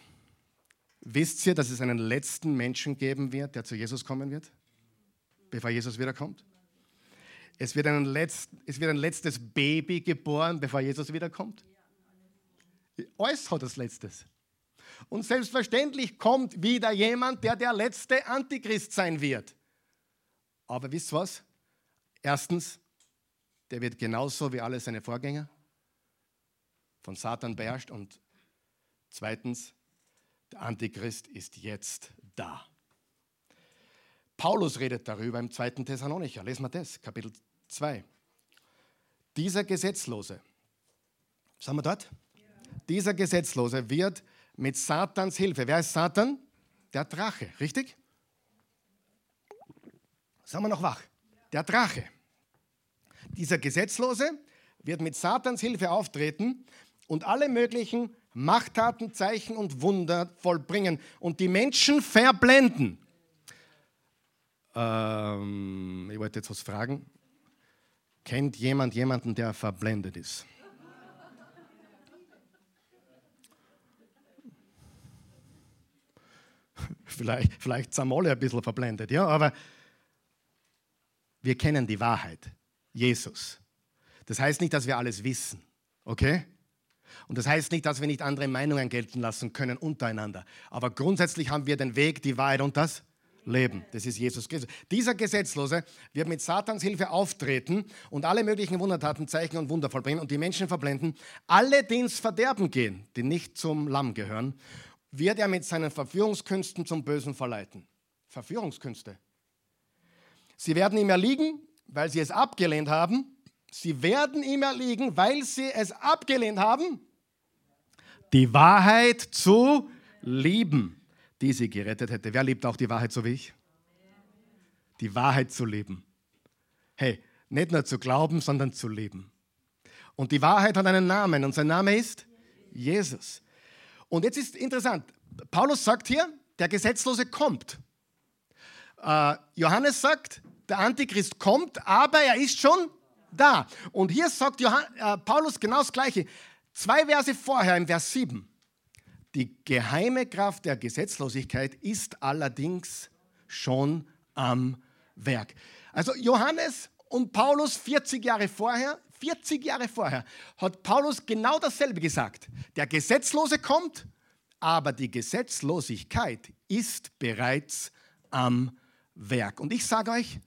Wisst ihr, dass es einen letzten Menschen geben wird, der zu Jesus kommen wird, bevor Jesus wiederkommt? Es wird, ein Letzt, es wird ein letztes Baby geboren, bevor Jesus wiederkommt. Alles hat das Letztes. Und selbstverständlich kommt wieder jemand, der der letzte Antichrist sein wird. Aber wisst ihr was? Erstens, der wird genauso wie alle seine Vorgänger von Satan beherrscht. Und zweitens, der Antichrist ist jetzt da. Paulus redet darüber im 2. Thessalonicher. Lesen wir das, Kapitel 2. Dieser Gesetzlose, sind wir dort? Ja. Dieser Gesetzlose wird mit Satans Hilfe. Wer ist Satan? Der Drache, richtig? Sind wir noch wach? Der Drache. Dieser Gesetzlose wird mit Satans Hilfe auftreten und alle möglichen Machttaten, Zeichen und Wunder vollbringen und die Menschen verblenden. Ähm, ich wollte jetzt was fragen. Kennt jemand jemanden, der verblendet ist? (laughs) Vielleicht, vielleicht sind wir alle ein bisschen verblendet, ja, aber wir kennen die Wahrheit, Jesus. Das heißt nicht, dass wir alles wissen, okay? Und das heißt nicht, dass wir nicht andere Meinungen gelten lassen können untereinander. Aber grundsätzlich haben wir den Weg, die Wahrheit und das Leben. Das ist Jesus Christus. Dieser Gesetzlose wird mit Satans Hilfe auftreten und alle möglichen Wundertaten, Zeichen und Wunder vollbringen und die Menschen verblenden, alle, die ins Verderben gehen, die nicht zum Lamm gehören wird er mit seinen Verführungskünsten zum Bösen verleiten. Verführungskünste. Sie werden ihm erliegen, weil sie es abgelehnt haben. Sie werden ihm erliegen, weil sie es abgelehnt haben, die Wahrheit zu lieben, die sie gerettet hätte. Wer liebt auch die Wahrheit so wie ich? Die Wahrheit zu leben. Hey, nicht nur zu glauben, sondern zu leben. Und die Wahrheit hat einen Namen und sein Name ist Jesus. Und jetzt ist interessant, Paulus sagt hier, der Gesetzlose kommt. Äh, Johannes sagt, der Antichrist kommt, aber er ist schon da. Und hier sagt Johann, äh, Paulus genau das Gleiche. Zwei Verse vorher, im Vers 7. Die geheime Kraft der Gesetzlosigkeit ist allerdings schon am Werk. Also Johannes und Paulus 40 Jahre vorher, 40 Jahre vorher, hat Paulus genau dasselbe gesagt. Der Gesetzlose kommt, aber die Gesetzlosigkeit ist bereits am Werk. Und ich sage euch,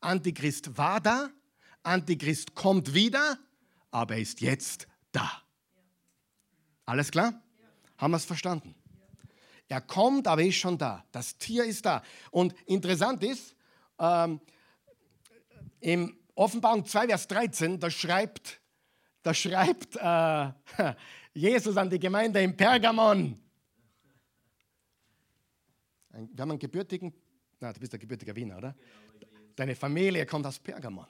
Antichrist war da, Antichrist kommt wieder, aber er ist jetzt da. Alles klar? Haben wir es verstanden? Er kommt, aber er ist schon da. Das Tier ist da. Und interessant ist, ähm, im Offenbarung 2, Vers 13, da schreibt, da schreibt äh, (laughs) Jesus an die Gemeinde in Pergamon. Wir haben einen gebürtigen, na, du bist der gebürtige Wiener, oder? Deine Familie kommt aus Pergamon.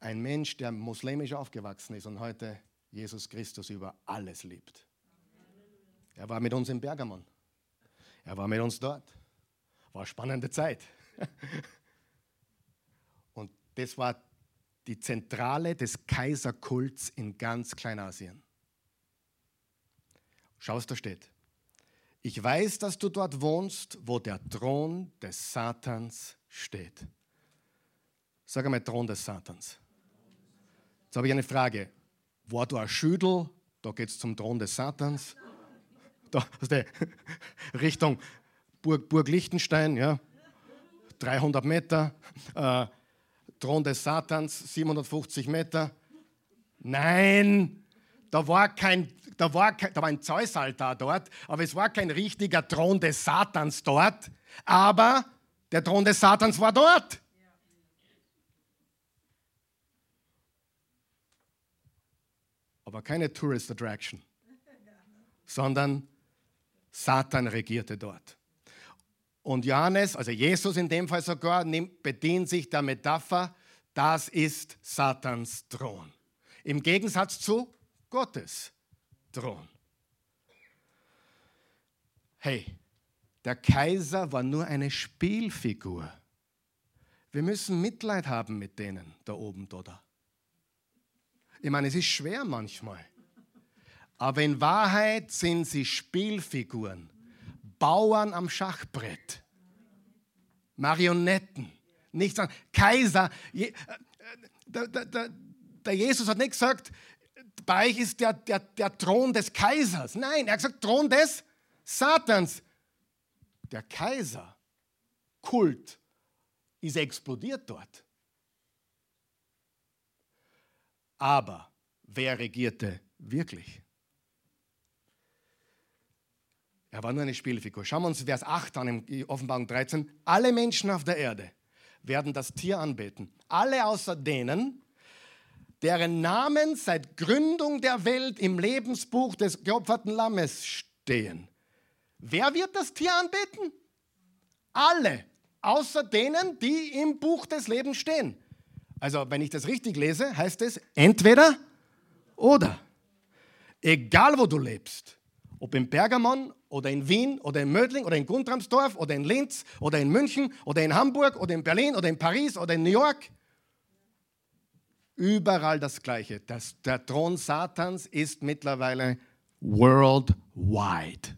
Ein Mensch, der muslimisch aufgewachsen ist und heute Jesus Christus über alles liebt. Er war mit uns in Pergamon. Er war mit uns dort. War eine spannende Zeit. (laughs) Und das war die Zentrale des Kaiserkults in ganz Kleinasien. Schau, was da steht. Ich weiß, dass du dort wohnst, wo der Thron des Satans steht. Sag einmal Thron des Satans. Jetzt habe ich eine Frage. War da ein Schüdel? Da geht es zum Thron des Satans. Da, also (laughs) Richtung Burg, Burg Liechtenstein, ja. 300 Meter. Äh, Thron des Satans, 750 Meter. Nein, da war kein, da war, da war ein Zeusaltar dort, aber es war kein richtiger Thron des Satans dort. Aber der Thron des Satans war dort. Aber keine Tourist Attraction, sondern Satan regierte dort. Und Johannes, also Jesus in dem Fall sogar, bedient sich der Metapher, das ist Satans Thron. Im Gegensatz zu Gottes Thron. Hey, der Kaiser war nur eine Spielfigur. Wir müssen Mitleid haben mit denen da oben, oder? Ich meine, es ist schwer manchmal. Aber in Wahrheit sind sie Spielfiguren, Bauern am Schachbrett, Marionetten, nichts anderes. Kaiser. Äh, der, der, der, Jesus hat nicht gesagt, bei euch ist der, der, der Thron des Kaisers. Nein, er hat gesagt, Thron des Satans. Der Kaiser, Kult, ist explodiert dort. Aber wer regierte wirklich? Er war nur eine Spielfigur. Schauen wir uns Vers 8 an in Offenbarung 13. Alle Menschen auf der Erde werden das Tier anbeten. Alle außer denen, deren Namen seit Gründung der Welt im Lebensbuch des geopferten Lammes stehen. Wer wird das Tier anbeten? Alle, außer denen, die im Buch des Lebens stehen. Also, wenn ich das richtig lese, heißt es entweder oder. Egal, wo du lebst, ob in Pergamon oder in Wien oder in Mödling oder in Guntramsdorf oder in Linz oder in München oder in Hamburg oder in Berlin oder in Paris oder in New York, überall das Gleiche. Das, der Thron Satans ist mittlerweile worldwide.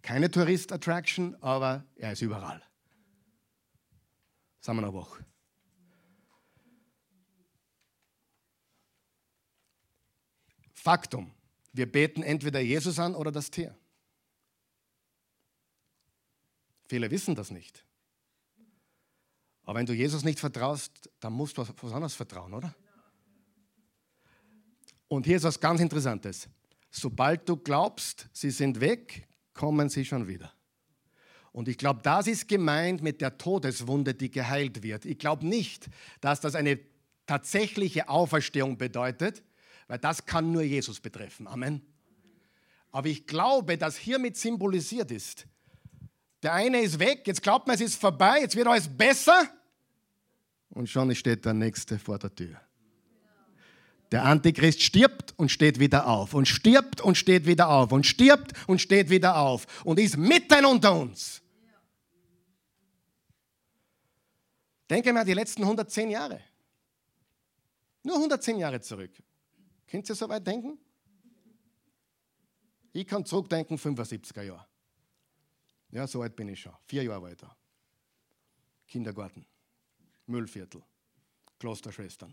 Keine Tourist-Attraction, aber er ist überall. Sagen wir noch Woche. Faktum. Wir beten entweder Jesus an oder das Tier. Viele wissen das nicht. Aber wenn du Jesus nicht vertraust, dann musst du was anderes vertrauen, oder? Und hier ist was ganz Interessantes. sobald du glaubst, sie sind weg, kommen sie schon wieder. Und ich glaube, das ist gemeint mit der Todeswunde, die geheilt wird. Ich glaube nicht, dass das eine tatsächliche Auferstehung bedeutet, weil das kann nur Jesus betreffen. Amen. Aber ich glaube, dass hiermit symbolisiert ist, der eine ist weg, jetzt glaubt man, es ist vorbei, jetzt wird alles besser und schon steht der nächste vor der Tür. Der Antichrist stirbt und steht wieder auf und stirbt und steht wieder auf und stirbt und steht wieder auf und ist mitten unter uns. Denke mal die letzten 110 Jahre. Nur 110 Jahre zurück. Könnt ihr so weit denken? Ich kann zurückdenken, 75er Jahre. Ja, so alt bin ich schon. Vier Jahre weiter. Kindergarten, Müllviertel, Klosterschwestern.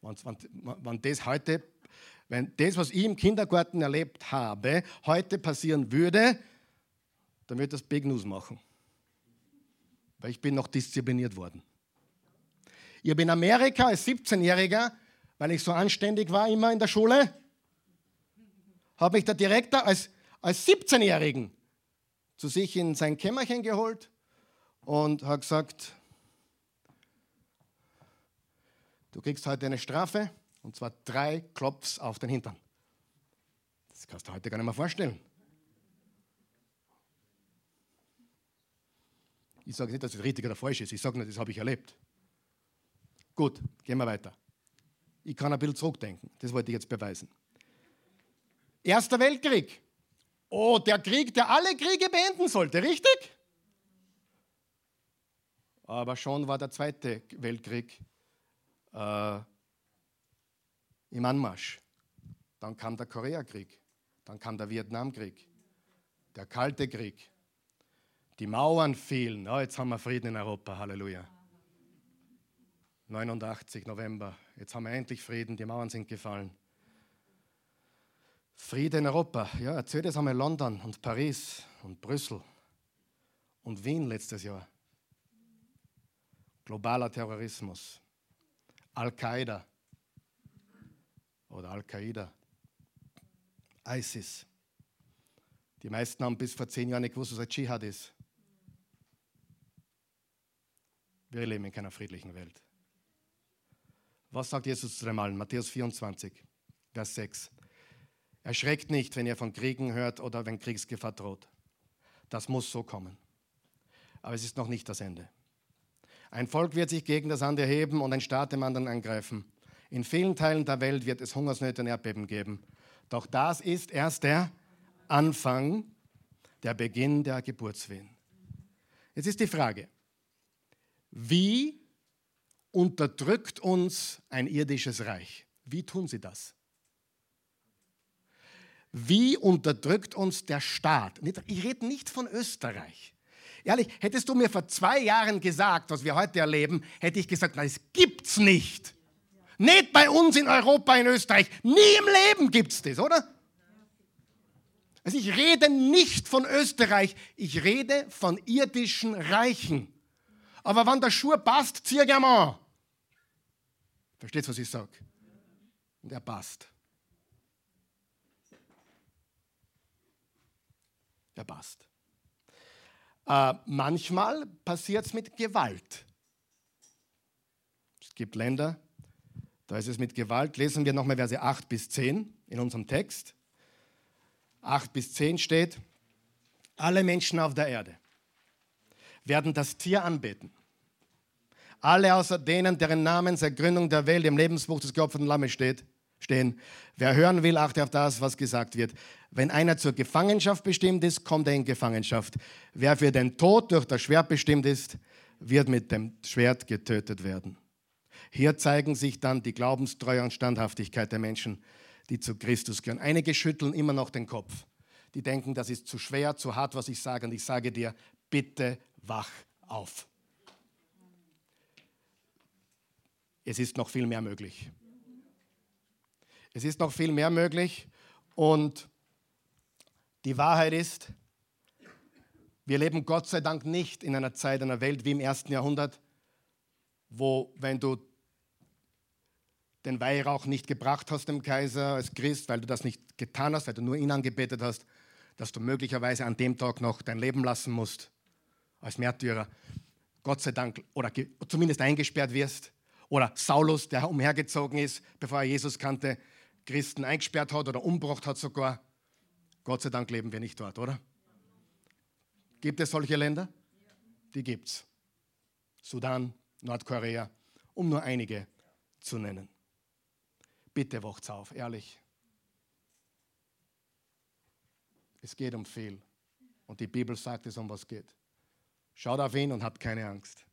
Wenn, wenn, wenn das heute, wenn das, was ich im Kindergarten erlebt habe, heute passieren würde, dann würde das Big News machen. Weil ich bin noch diszipliniert worden. Ich habe in Amerika als 17-Jähriger, weil ich so anständig war immer in der Schule, habe ich der Direktor als als 17-Jährigen zu sich in sein Kämmerchen geholt und hat gesagt, du kriegst heute eine Strafe und zwar drei Klops auf den Hintern. Das kannst du heute gar nicht mehr vorstellen. Ich sage nicht, dass es richtig oder falsch ist. Ich sage nur, das habe ich erlebt. Gut, gehen wir weiter. Ich kann ein bisschen zurückdenken. Das wollte ich jetzt beweisen. Erster Weltkrieg. Oh, der Krieg, der alle Kriege beenden sollte, richtig? Aber schon war der Zweite Weltkrieg äh, im Anmarsch. Dann kam der Koreakrieg, dann kam der Vietnamkrieg, der Kalte Krieg. Die Mauern fielen. Oh, jetzt haben wir Frieden in Europa, Halleluja. 89 November, jetzt haben wir endlich Frieden, die Mauern sind gefallen. Friede in Europa. Ja, erzähl das einmal London und Paris und Brüssel und Wien letztes Jahr. Globaler Terrorismus. Al-Qaida oder Al-Qaida. ISIS. Die meisten haben bis vor zehn Jahren nicht gewusst, was ein Dschihad ist. Wir leben in keiner friedlichen Welt. Was sagt Jesus zu dem allen? Matthäus 24, Vers 6. Erschreckt nicht, wenn ihr von Kriegen hört oder wenn Kriegsgefahr droht. Das muss so kommen. Aber es ist noch nicht das Ende. Ein Volk wird sich gegen das andere heben und ein Staat dem anderen angreifen. In vielen Teilen der Welt wird es Hungersnöte und Erdbeben geben. Doch das ist erst der Anfang, der Beginn der Geburtswehen. Jetzt ist die Frage, wie unterdrückt uns ein irdisches Reich? Wie tun sie das? Wie unterdrückt uns der Staat? Ich rede nicht von Österreich. Ehrlich, hättest du mir vor zwei Jahren gesagt, was wir heute erleben, hätte ich gesagt, nein, das gibt's nicht. Nicht bei uns in Europa, in Österreich. Nie im Leben gibt es das, oder? Also ich rede nicht von Österreich, ich rede von irdischen Reichen. Aber wenn der Schuh passt, zieh ihn an. Versteht, was ich sage? Und er passt. der passt. Äh, manchmal passiert es mit Gewalt. Es gibt Länder, da ist es mit Gewalt. Lesen wir nochmal Verse 8 bis 10 in unserem Text. 8 bis 10 steht, alle Menschen auf der Erde werden das Tier anbeten. Alle außer denen, deren Namen seit Gründung der Welt im Lebensbuch des geopferten Lammes steht, stehen. Wer hören will, achte auf das, was gesagt wird. Wenn einer zur Gefangenschaft bestimmt ist, kommt er in Gefangenschaft. Wer für den Tod durch das Schwert bestimmt ist, wird mit dem Schwert getötet werden. Hier zeigen sich dann die Glaubenstreue und Standhaftigkeit der Menschen, die zu Christus gehören. Einige schütteln immer noch den Kopf. Die denken, das ist zu schwer, zu hart, was ich sage. Und ich sage dir, bitte wach auf. Es ist noch viel mehr möglich. Es ist noch viel mehr möglich und die Wahrheit ist, wir leben Gott sei Dank nicht in einer Zeit, einer Welt wie im ersten Jahrhundert, wo, wenn du den Weihrauch nicht gebracht hast dem Kaiser als Christ, weil du das nicht getan hast, weil du nur ihn angebetet hast, dass du möglicherweise an dem Tag noch dein Leben lassen musst als Märtyrer. Gott sei Dank, oder zumindest eingesperrt wirst. Oder Saulus, der umhergezogen ist, bevor er Jesus kannte, Christen eingesperrt hat oder umgebracht hat sogar. Gott sei Dank leben wir nicht dort, oder? Gibt es solche Länder? Die gibt es. Sudan, Nordkorea, um nur einige zu nennen. Bitte wacht's auf, ehrlich. Es geht um viel. Und die Bibel sagt es, um was geht. Schaut auf ihn und habt keine Angst.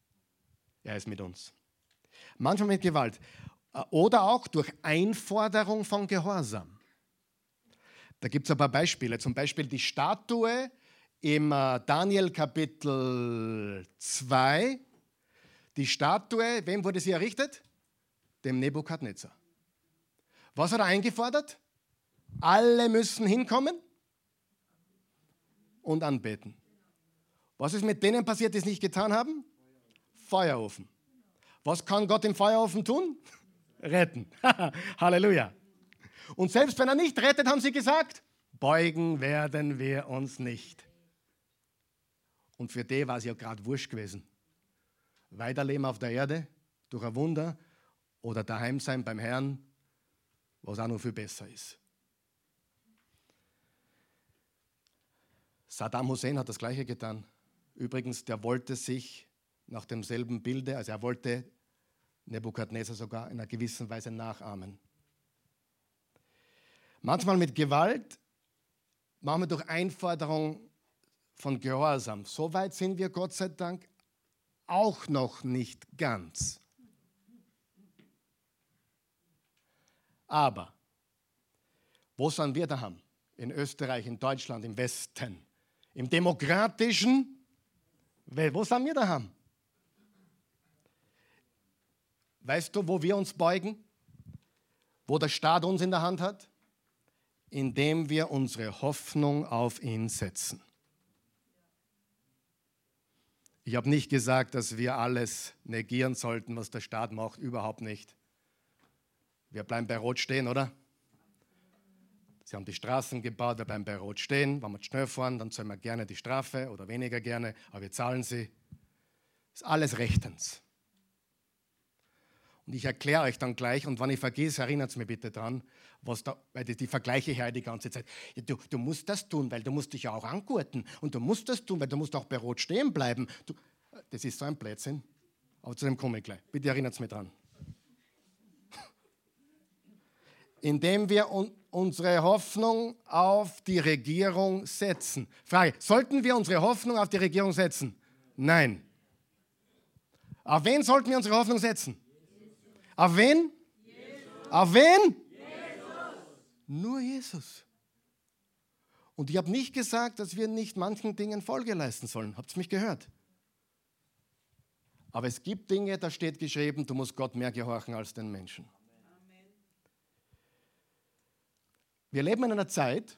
Er ist mit uns. Manchmal mit Gewalt. Oder auch durch Einforderung von Gehorsam. Da gibt es ein paar Beispiele. Zum Beispiel die Statue im äh, Daniel Kapitel 2. Die Statue, wem wurde sie errichtet? Dem Nebukadnezar. Was hat er eingefordert? Alle müssen hinkommen und anbeten. Was ist mit denen passiert, die es nicht getan haben? Feuerofen. Was kann Gott im Feuerofen tun? (laughs) Retten. (laughs) Halleluja. Und selbst wenn er nicht rettet, haben sie gesagt, beugen werden wir uns nicht. Und für die war es ja gerade wurscht gewesen. Weiterleben auf der Erde durch ein Wunder oder daheim sein beim Herrn, was auch noch viel besser ist. Saddam Hussein hat das Gleiche getan. Übrigens, der wollte sich nach demselben Bilde, also er wollte Nebukadnezar sogar in einer gewissen Weise nachahmen. Manchmal mit Gewalt, manchmal durch Einforderung von Gehorsam. So weit sind wir Gott sei Dank auch noch nicht ganz. Aber wo sollen wir da haben? In Österreich, in Deutschland, im Westen, im demokratischen, wo sollen wir da haben? Weißt du, wo wir uns beugen? Wo der Staat uns in der Hand hat? Indem wir unsere Hoffnung auf ihn setzen. Ich habe nicht gesagt, dass wir alles negieren sollten, was der Staat macht, überhaupt nicht. Wir bleiben bei Rot stehen, oder? Sie haben die Straßen gebaut, bleiben bei Rot stehen. Wenn wir schnell fahren, dann zahlen wir gerne die Strafe oder weniger gerne, aber wir zahlen sie. Das ist alles rechtens. Und ich erkläre euch dann gleich, und wenn ich vergesse, erinnert es mir bitte dran, was da, weil die, die vergleiche ich die ganze Zeit. Ja, du, du, musst das tun, weil du musst dich ja auch angurten. Und du musst das tun, weil du musst auch bei Rot stehen bleiben. Du, das ist so ein Blödsinn. Aber zu dem komme ich gleich. Bitte erinnert es mir dran. Indem wir un unsere Hoffnung auf die Regierung setzen. Frage, sollten wir unsere Hoffnung auf die Regierung setzen? Nein. Auf wen sollten wir unsere Hoffnung setzen? Auf wen? Jesus. Auf wen? Jesus. Nur Jesus. Und ich habe nicht gesagt, dass wir nicht manchen Dingen Folge leisten sollen. Habt ihr mich gehört? Aber es gibt Dinge, da steht geschrieben, du musst Gott mehr gehorchen als den Menschen. Wir leben in einer Zeit,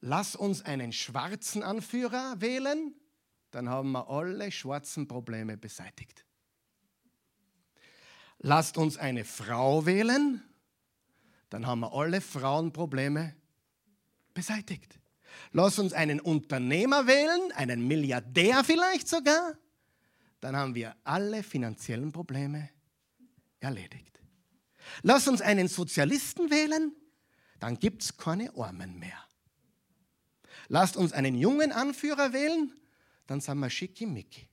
lass uns einen schwarzen Anführer wählen, dann haben wir alle schwarzen Probleme beseitigt. Lasst uns eine Frau wählen, dann haben wir alle Frauenprobleme beseitigt. Lass uns einen Unternehmer wählen, einen Milliardär vielleicht sogar, dann haben wir alle finanziellen Probleme erledigt. Lass uns einen Sozialisten wählen, dann gibt es keine Armen mehr. Lasst uns einen jungen Anführer wählen, dann sind wir schickimicki.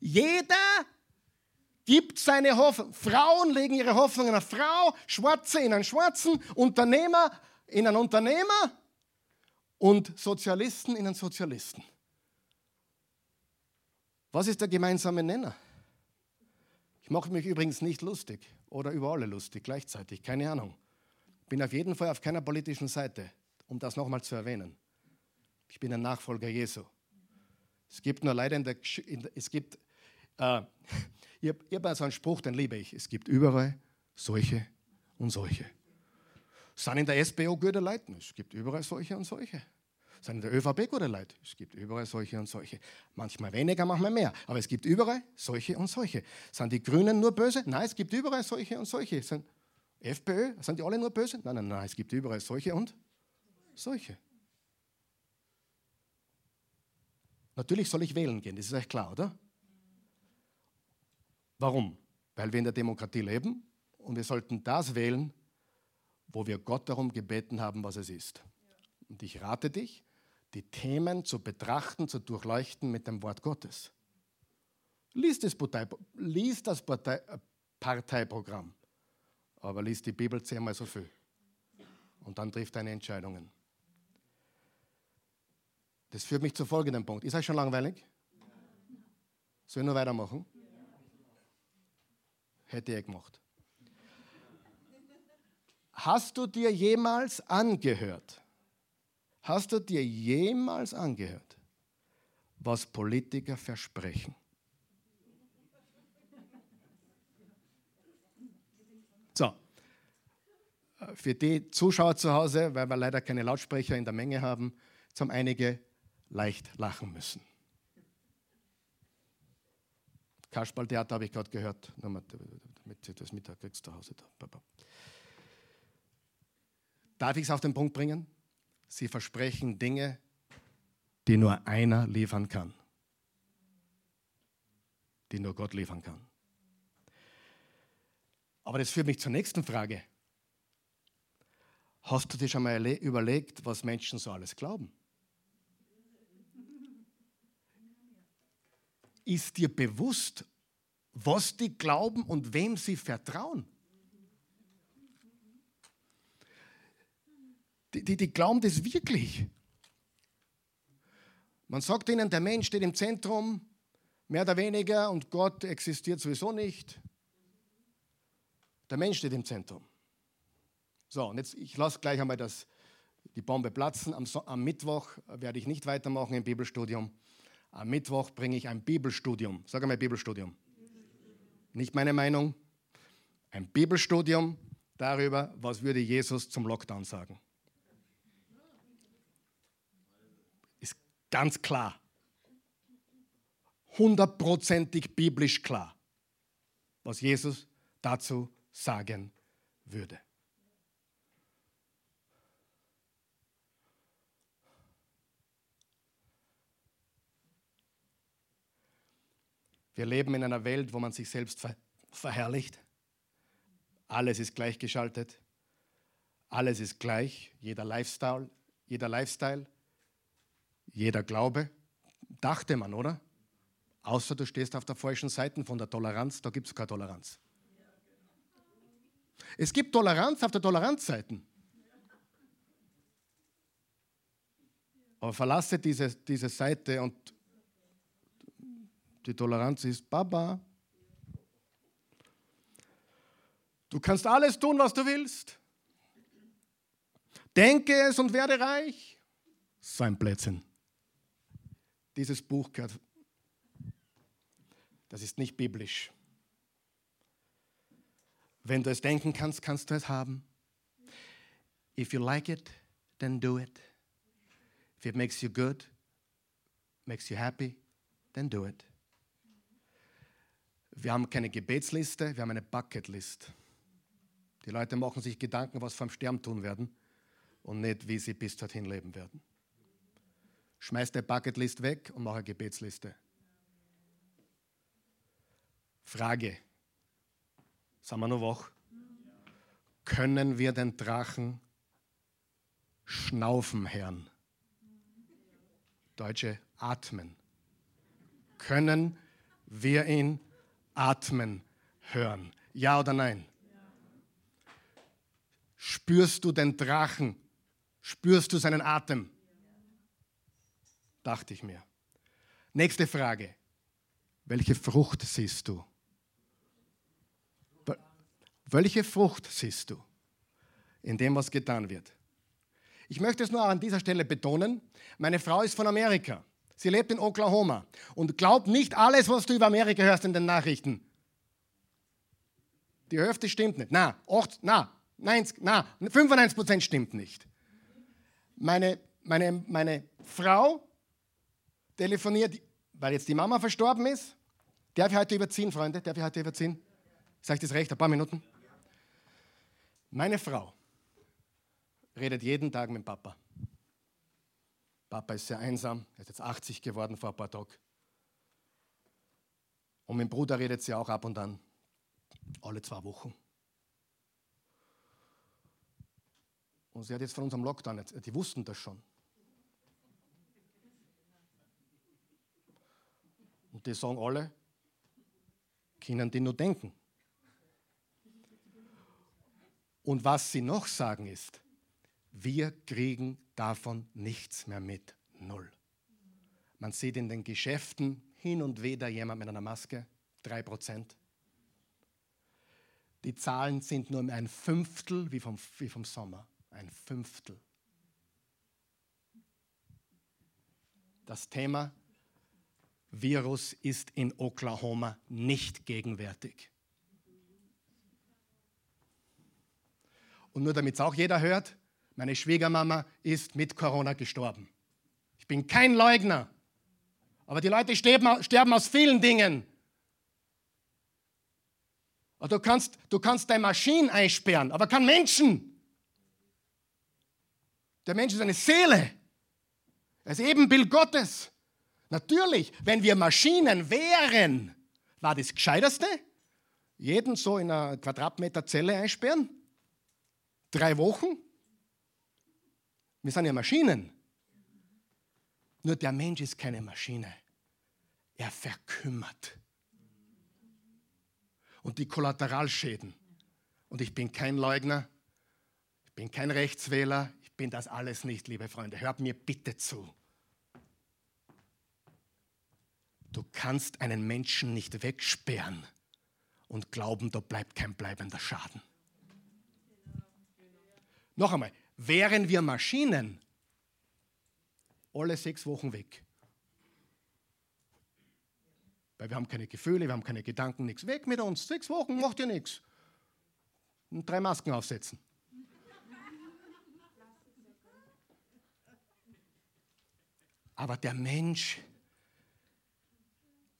Jeder gibt seine Hoffnung. Frauen legen ihre Hoffnung in eine Frau, Schwarze in einen Schwarzen, Unternehmer in einen Unternehmer und Sozialisten in einen Sozialisten. Was ist der gemeinsame Nenner? Ich mache mich übrigens nicht lustig oder über alle lustig gleichzeitig, keine Ahnung. Bin auf jeden Fall auf keiner politischen Seite, um das nochmal zu erwähnen. Ich bin ein Nachfolger Jesu. Es gibt nur leider in der, in der es gibt äh, (laughs) ich habe hab so einen Spruch, den liebe ich. Es gibt überall solche und solche. Sind in der SBO gute Leute? Es gibt überall solche und solche. Sind in der ÖVP gute Leute? Es gibt überall solche und solche. Manchmal weniger, manchmal mehr. Aber es gibt überall solche und solche. Sind die Grünen nur böse? Nein, es gibt überall solche und solche. Sind FPÖ, sind die alle nur böse? Nein, nein, nein, es gibt überall solche und solche. Natürlich soll ich wählen gehen, das ist euch klar, oder? Warum? Weil wir in der Demokratie leben und wir sollten das wählen, wo wir Gott darum gebeten haben, was es ist. Und ich rate dich, die Themen zu betrachten, zu durchleuchten mit dem Wort Gottes. Lies das, Partei, lies das Partei, Parteiprogramm, aber lies die Bibel zehnmal so viel. Und dann trifft deine Entscheidungen. Das führt mich zu folgendem Punkt. Ist euch schon langweilig? Soll ich nur weitermachen? Hätte ich gemacht. Hast du dir jemals angehört, Hast du dir jemals angehört, was Politiker versprechen? So, für die Zuschauer zu Hause, weil wir leider keine Lautsprecher in der Menge haben, haben einige leicht lachen müssen. Kasperltheater habe ich gerade gehört, damit das Mittag kriegst zu Hause. Darf ich es auf den Punkt bringen? Sie versprechen Dinge, die nur einer liefern kann. Die nur Gott liefern kann. Aber das führt mich zur nächsten Frage. Hast du dir schon mal überlegt, was Menschen so alles glauben? Ist dir bewusst, was die glauben und wem sie vertrauen? Die, die, die glauben das wirklich. Man sagt ihnen, der Mensch steht im Zentrum, mehr oder weniger, und Gott existiert sowieso nicht. Der Mensch steht im Zentrum. So, und jetzt, ich lasse gleich einmal das, die Bombe platzen. Am, am Mittwoch werde ich nicht weitermachen im Bibelstudium. Am Mittwoch bringe ich ein Bibelstudium. Sag einmal Bibelstudium. Nicht meine Meinung. Ein Bibelstudium darüber, was würde Jesus zum Lockdown sagen. Ganz klar. Hundertprozentig biblisch klar, was Jesus dazu sagen würde. Wir leben in einer Welt, wo man sich selbst verherrlicht. Alles ist gleichgeschaltet. Alles ist gleich. Jeder Lifestyle, jeder Lifestyle, jeder Glaube, dachte man, oder? Außer du stehst auf der falschen Seite von der Toleranz, da gibt es keine Toleranz. Es gibt Toleranz auf der Toleranzseite. Aber verlasse diese, diese Seite und die Toleranz ist Baba. Du kannst alles tun, was du willst. Denke es und werde reich. Sein Plätzchen dieses Buch gehört. Das ist nicht biblisch. Wenn du es denken kannst, kannst du es haben. If you like it, then do it. If it makes you good, makes you happy, then do it. Wir haben keine Gebetsliste, wir haben eine Bucketlist. Die Leute machen sich Gedanken, was sie vom Sterben tun werden und nicht, wie sie bis dorthin leben werden. Schmeiß der Bucketlist weg und mach eine Gebetsliste. Frage. Sind wir noch wach? Können wir den Drachen schnaufen, Herrn? Deutsche atmen. Können wir ihn atmen hören? Ja oder nein? Spürst du den Drachen? Spürst du seinen Atem? Dachte ich mir. Nächste Frage. Welche Frucht siehst du? Welche Frucht siehst du in dem, was getan wird? Ich möchte es nur an dieser Stelle betonen. Meine Frau ist von Amerika. Sie lebt in Oklahoma und glaubt nicht alles, was du über Amerika hörst in den Nachrichten. Die Hälfte stimmt nicht. Na, 8, na, 90, na, 95 Prozent stimmt nicht. Meine meine, meine Frau telefoniert, weil jetzt die Mama verstorben ist. Darf ich heute überziehen, Freunde? Darf ich heute überziehen? Sag ich das recht? Ein paar Minuten? Meine Frau redet jeden Tag mit Papa. Papa ist sehr einsam, er ist jetzt 80 geworden vor ein paar Tagen. Und mit dem Bruder redet sie auch ab und an, alle zwei Wochen. Und sie hat jetzt von unserem Lockdown, die wussten das schon. Die sagen alle, können die nur denken. Und was sie noch sagen ist, wir kriegen davon nichts mehr mit. Null. Man sieht in den Geschäften hin und wieder jemand mit einer Maske, drei Prozent. Die Zahlen sind nur ein Fünftel wie vom, wie vom Sommer. Ein Fünftel. Das Thema Virus ist in Oklahoma nicht gegenwärtig. Und nur damit es auch jeder hört, meine Schwiegermama ist mit Corona gestorben. Ich bin kein Leugner, aber die Leute sterben, sterben aus vielen Dingen. Du kannst, du kannst deine Maschinen einsperren, aber kein Menschen. Der Mensch ist eine Seele. Er ist Ebenbild Gottes. Natürlich, wenn wir Maschinen wären, war das Gescheiterste? Jeden so in einer Quadratmeter Zelle einsperren? Drei Wochen? Wir sind ja Maschinen. Nur der Mensch ist keine Maschine. Er verkümmert. Und die Kollateralschäden. Und ich bin kein Leugner, ich bin kein Rechtswähler, ich bin das alles nicht, liebe Freunde. Hört mir bitte zu. Du kannst einen Menschen nicht wegsperren und glauben, da bleibt kein bleibender Schaden. Noch einmal, wären wir Maschinen, alle sechs Wochen weg. Weil wir haben keine Gefühle, wir haben keine Gedanken, nichts. Weg mit uns, sechs Wochen, macht ihr nichts. Und drei Masken aufsetzen. Aber der Mensch,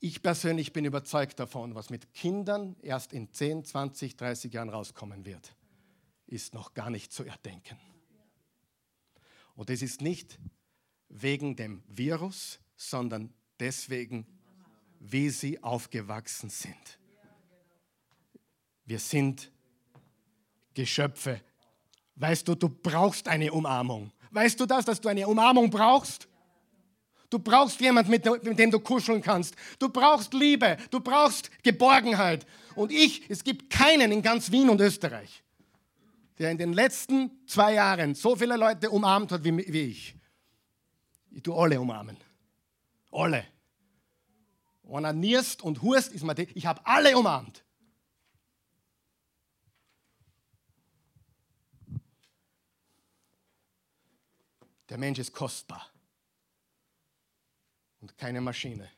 ich persönlich bin überzeugt davon, was mit Kindern erst in 10, 20, 30 Jahren rauskommen wird, ist noch gar nicht zu erdenken. Und es ist nicht wegen dem Virus, sondern deswegen, wie sie aufgewachsen sind. Wir sind Geschöpfe. Weißt du, du brauchst eine Umarmung. Weißt du das, dass du eine Umarmung brauchst? Du brauchst jemanden, mit, dem du kuscheln kannst. Du brauchst Liebe. Du brauchst Geborgenheit. Und ich, es gibt keinen in ganz Wien und Österreich, der in den letzten zwei Jahren so viele Leute umarmt hat wie, wie ich. Ich tue alle umarmen. Alle. Onanierst und hurst ist mir, ich habe alle umarmt. Der Mensch ist kostbar und keine Maschine.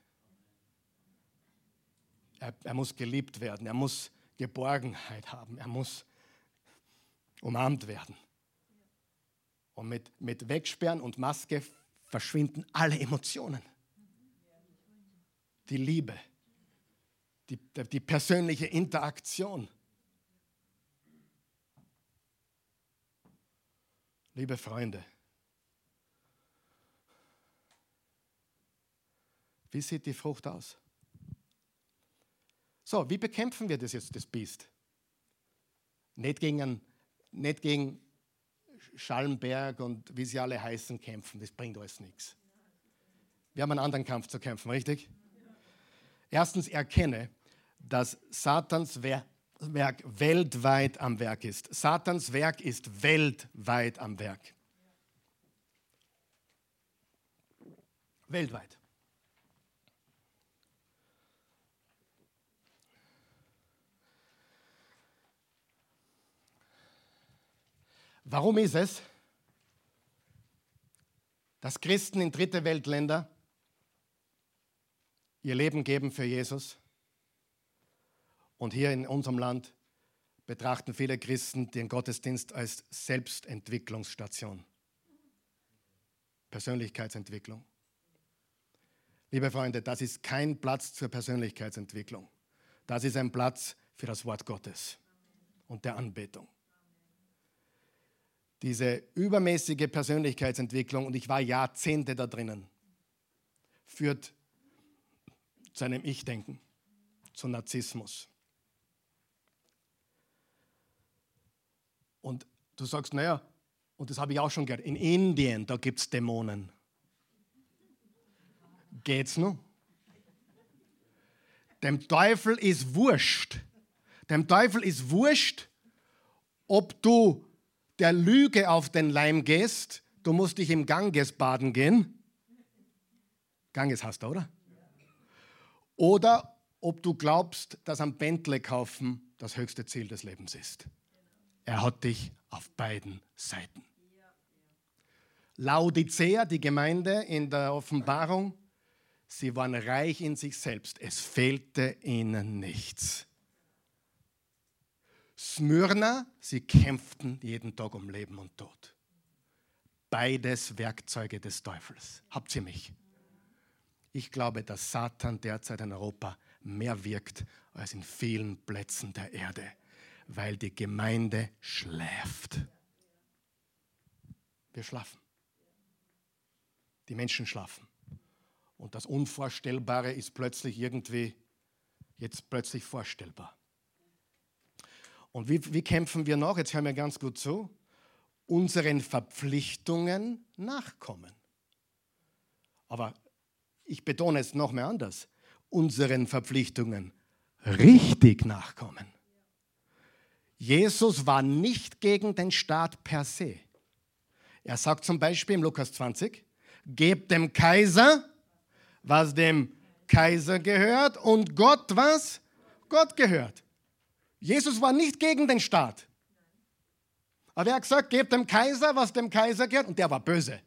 Er, er, muss geliebt werden, er muss Geborgenheit haben, er muss umarmt werden. Und mit, mit Wegsperren und Maske verschwinden alle Emotionen. Die Liebe, die, die persönliche Interaktion. Liebe Freunde, wie sieht die Frucht aus? So, wie bekämpfen wir das jetzt, das Biest? Nicht gegen, nicht gegen Schallenberg und wie sie alle heißen kämpfen. Das bringt alles nichts. Wir haben einen anderen Kampf zu kämpfen, richtig? Erstens erkenne, dass Satans Werk weltweit am Werk ist. Satans Werk ist weltweit am Werk. Weltweit. Warum ist es, dass Christen in dritte Weltländer ihr Leben geben für Jesus und hier in unserem Land betrachten viele Christen den Gottesdienst als Selbstentwicklungsstation. Persönlichkeitsentwicklung. Liebe Freunde, das ist kein Platz zur Persönlichkeitsentwicklung. Das ist ein Platz für das Wort Gottes und der Anbetung. Diese übermäßige Persönlichkeitsentwicklung, und ich war Jahrzehnte da drinnen, führt zu einem Ich-Denken, zu Narzissmus. Und du sagst, naja, und das habe ich auch schon gehört, in Indien, da gibt es Dämonen. Geht's noch? Dem Teufel ist wurscht. Dem Teufel ist wurscht, ob du der Lüge auf den Leim gehst, du musst dich im Ganges baden gehen. Ganges hast du, oder? Oder ob du glaubst, dass am Bentley kaufen das höchste Ziel des Lebens ist. Er hat dich auf beiden Seiten. Laodicea, die Gemeinde in der Offenbarung, sie waren reich in sich selbst. Es fehlte ihnen nichts. Smyrna, sie kämpften jeden Tag um Leben und Tod. Beides Werkzeuge des Teufels. Habt ihr mich? Ich glaube, dass Satan derzeit in Europa mehr wirkt als in vielen Plätzen der Erde, weil die Gemeinde schläft. Wir schlafen. Die Menschen schlafen. Und das Unvorstellbare ist plötzlich irgendwie jetzt plötzlich vorstellbar. Und wie, wie kämpfen wir noch? Jetzt hören wir ganz gut zu. Unseren Verpflichtungen nachkommen. Aber ich betone es noch mehr anders. Unseren Verpflichtungen richtig nachkommen. Jesus war nicht gegen den Staat per se. Er sagt zum Beispiel im Lukas 20, gebt dem Kaiser, was dem Kaiser gehört und Gott, was Gott gehört. Jesus war nicht gegen den Staat. Aber er hat gesagt, gebt dem Kaiser, was dem Kaiser gehört. Und der war böse.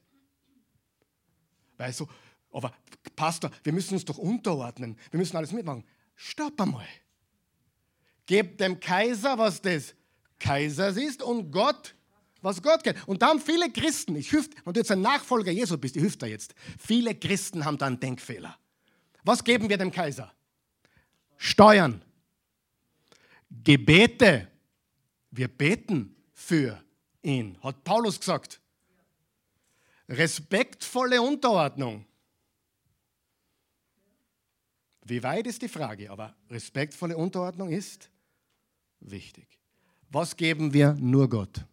Weißt du, aber Pastor, wir müssen uns doch unterordnen. Wir müssen alles mitmachen. Stopp einmal. Gebt dem Kaiser, was des Kaisers ist und Gott, was Gott gehört. Und da haben viele Christen, ich hüft, wenn du jetzt ein Nachfolger Jesu bist, ich hüft da jetzt, viele Christen haben da einen Denkfehler. Was geben wir dem Kaiser? Steuern. Gebete. Wir beten für ihn, hat Paulus gesagt. Respektvolle Unterordnung. Wie weit ist die Frage, aber respektvolle Unterordnung ist wichtig. Was geben wir nur Gott?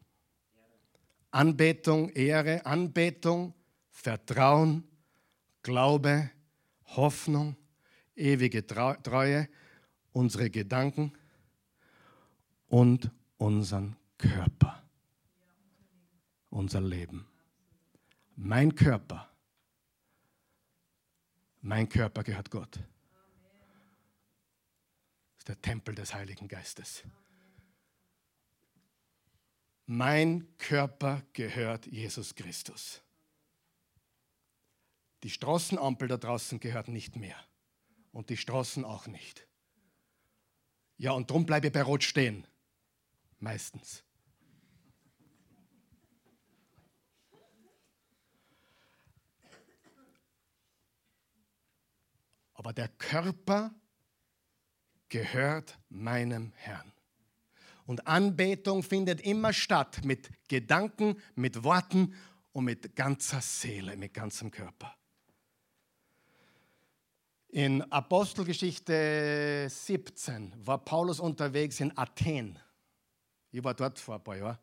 Anbetung, Ehre, Anbetung, Vertrauen, Glaube, Hoffnung, ewige Treue, unsere Gedanken und unseren Körper, unser Leben. Mein Körper, mein Körper gehört Gott. Das ist der Tempel des Heiligen Geistes. Mein Körper gehört Jesus Christus. Die Straßenampel da draußen gehört nicht mehr. Und die Straßen auch nicht. Ja, und darum bleibe ich bei Rot stehen. Meistens. Aber der Körper gehört meinem Herrn. Und Anbetung findet immer statt mit Gedanken, mit Worten und mit ganzer Seele, mit ganzem Körper. In Apostelgeschichte 17 war Paulus unterwegs in Athen. Ich war dort vor ein paar Jahren.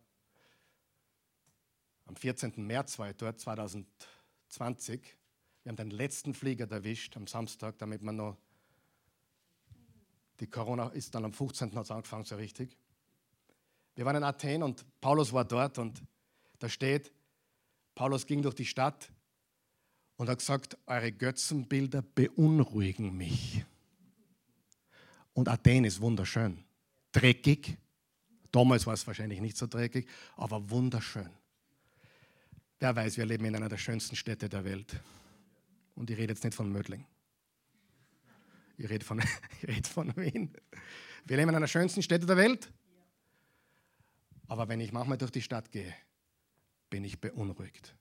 Am 14. März war ich dort, 2020. Wir haben den letzten Flieger erwischt am Samstag, damit man noch. Die Corona ist dann am 15. hat es angefangen, so richtig. Wir waren in Athen und Paulus war dort und da steht, Paulus ging durch die Stadt und hat gesagt, eure Götzenbilder beunruhigen mich. Und Athen ist wunderschön. Dreckig, Damals war es wahrscheinlich nicht so dreckig, aber wunderschön. Wer weiß, wir leben in einer der schönsten Städte der Welt. Und ich rede jetzt nicht von Mödling. Ich rede von, (laughs) ich rede von Wien. Wir leben in einer schönsten Städte der Welt. Aber wenn ich manchmal durch die Stadt gehe, bin ich beunruhigt.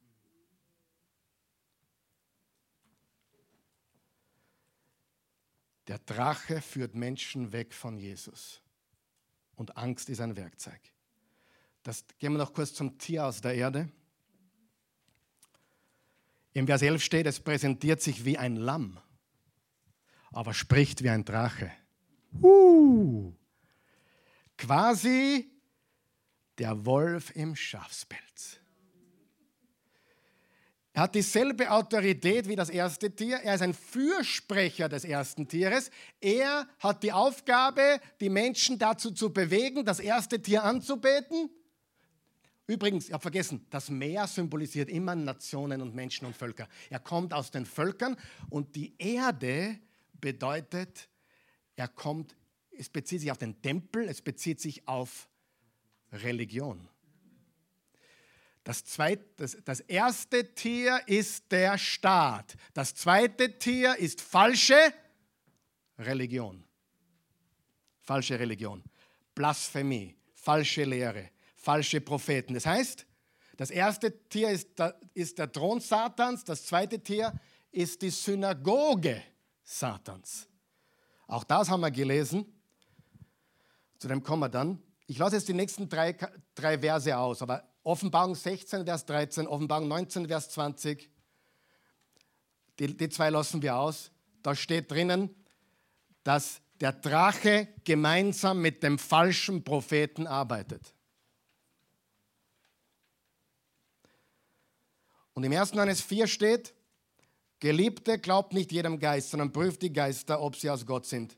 Der Drache führt Menschen weg von Jesus. Und Angst ist ein Werkzeug. Das, gehen wir noch kurz zum Tier aus der Erde. Im Vers 11 steht, es präsentiert sich wie ein Lamm, aber spricht wie ein Drache. Uh, quasi der Wolf im Schafspelz. Er hat dieselbe Autorität wie das erste Tier. Er ist ein Fürsprecher des ersten Tieres. Er hat die Aufgabe, die Menschen dazu zu bewegen, das erste Tier anzubeten. Übrigens, ich habe vergessen, das Meer symbolisiert immer Nationen und Menschen und Völker. Er kommt aus den Völkern und die Erde bedeutet, er kommt, es bezieht sich auf den Tempel, es bezieht sich auf Religion. Das, zweite, das, das erste Tier ist der Staat. Das zweite Tier ist falsche Religion. Falsche Religion. Blasphemie, falsche Lehre, falsche Propheten. Das heißt, das erste Tier ist der, ist der Thron Satans, das zweite Tier ist die Synagoge Satans. Auch das haben wir gelesen. Zu dem kommen wir dann. Ich lasse jetzt die nächsten drei, drei Verse aus, aber Offenbarung 16, Vers 13, Offenbarung 19, Vers 20, die, die zwei lassen wir aus. Da steht drinnen, dass der Drache gemeinsam mit dem falschen Propheten arbeitet. Und im 1. Johannes 4 steht, Geliebte, glaubt nicht jedem Geist, sondern prüft die Geister, ob sie aus Gott sind.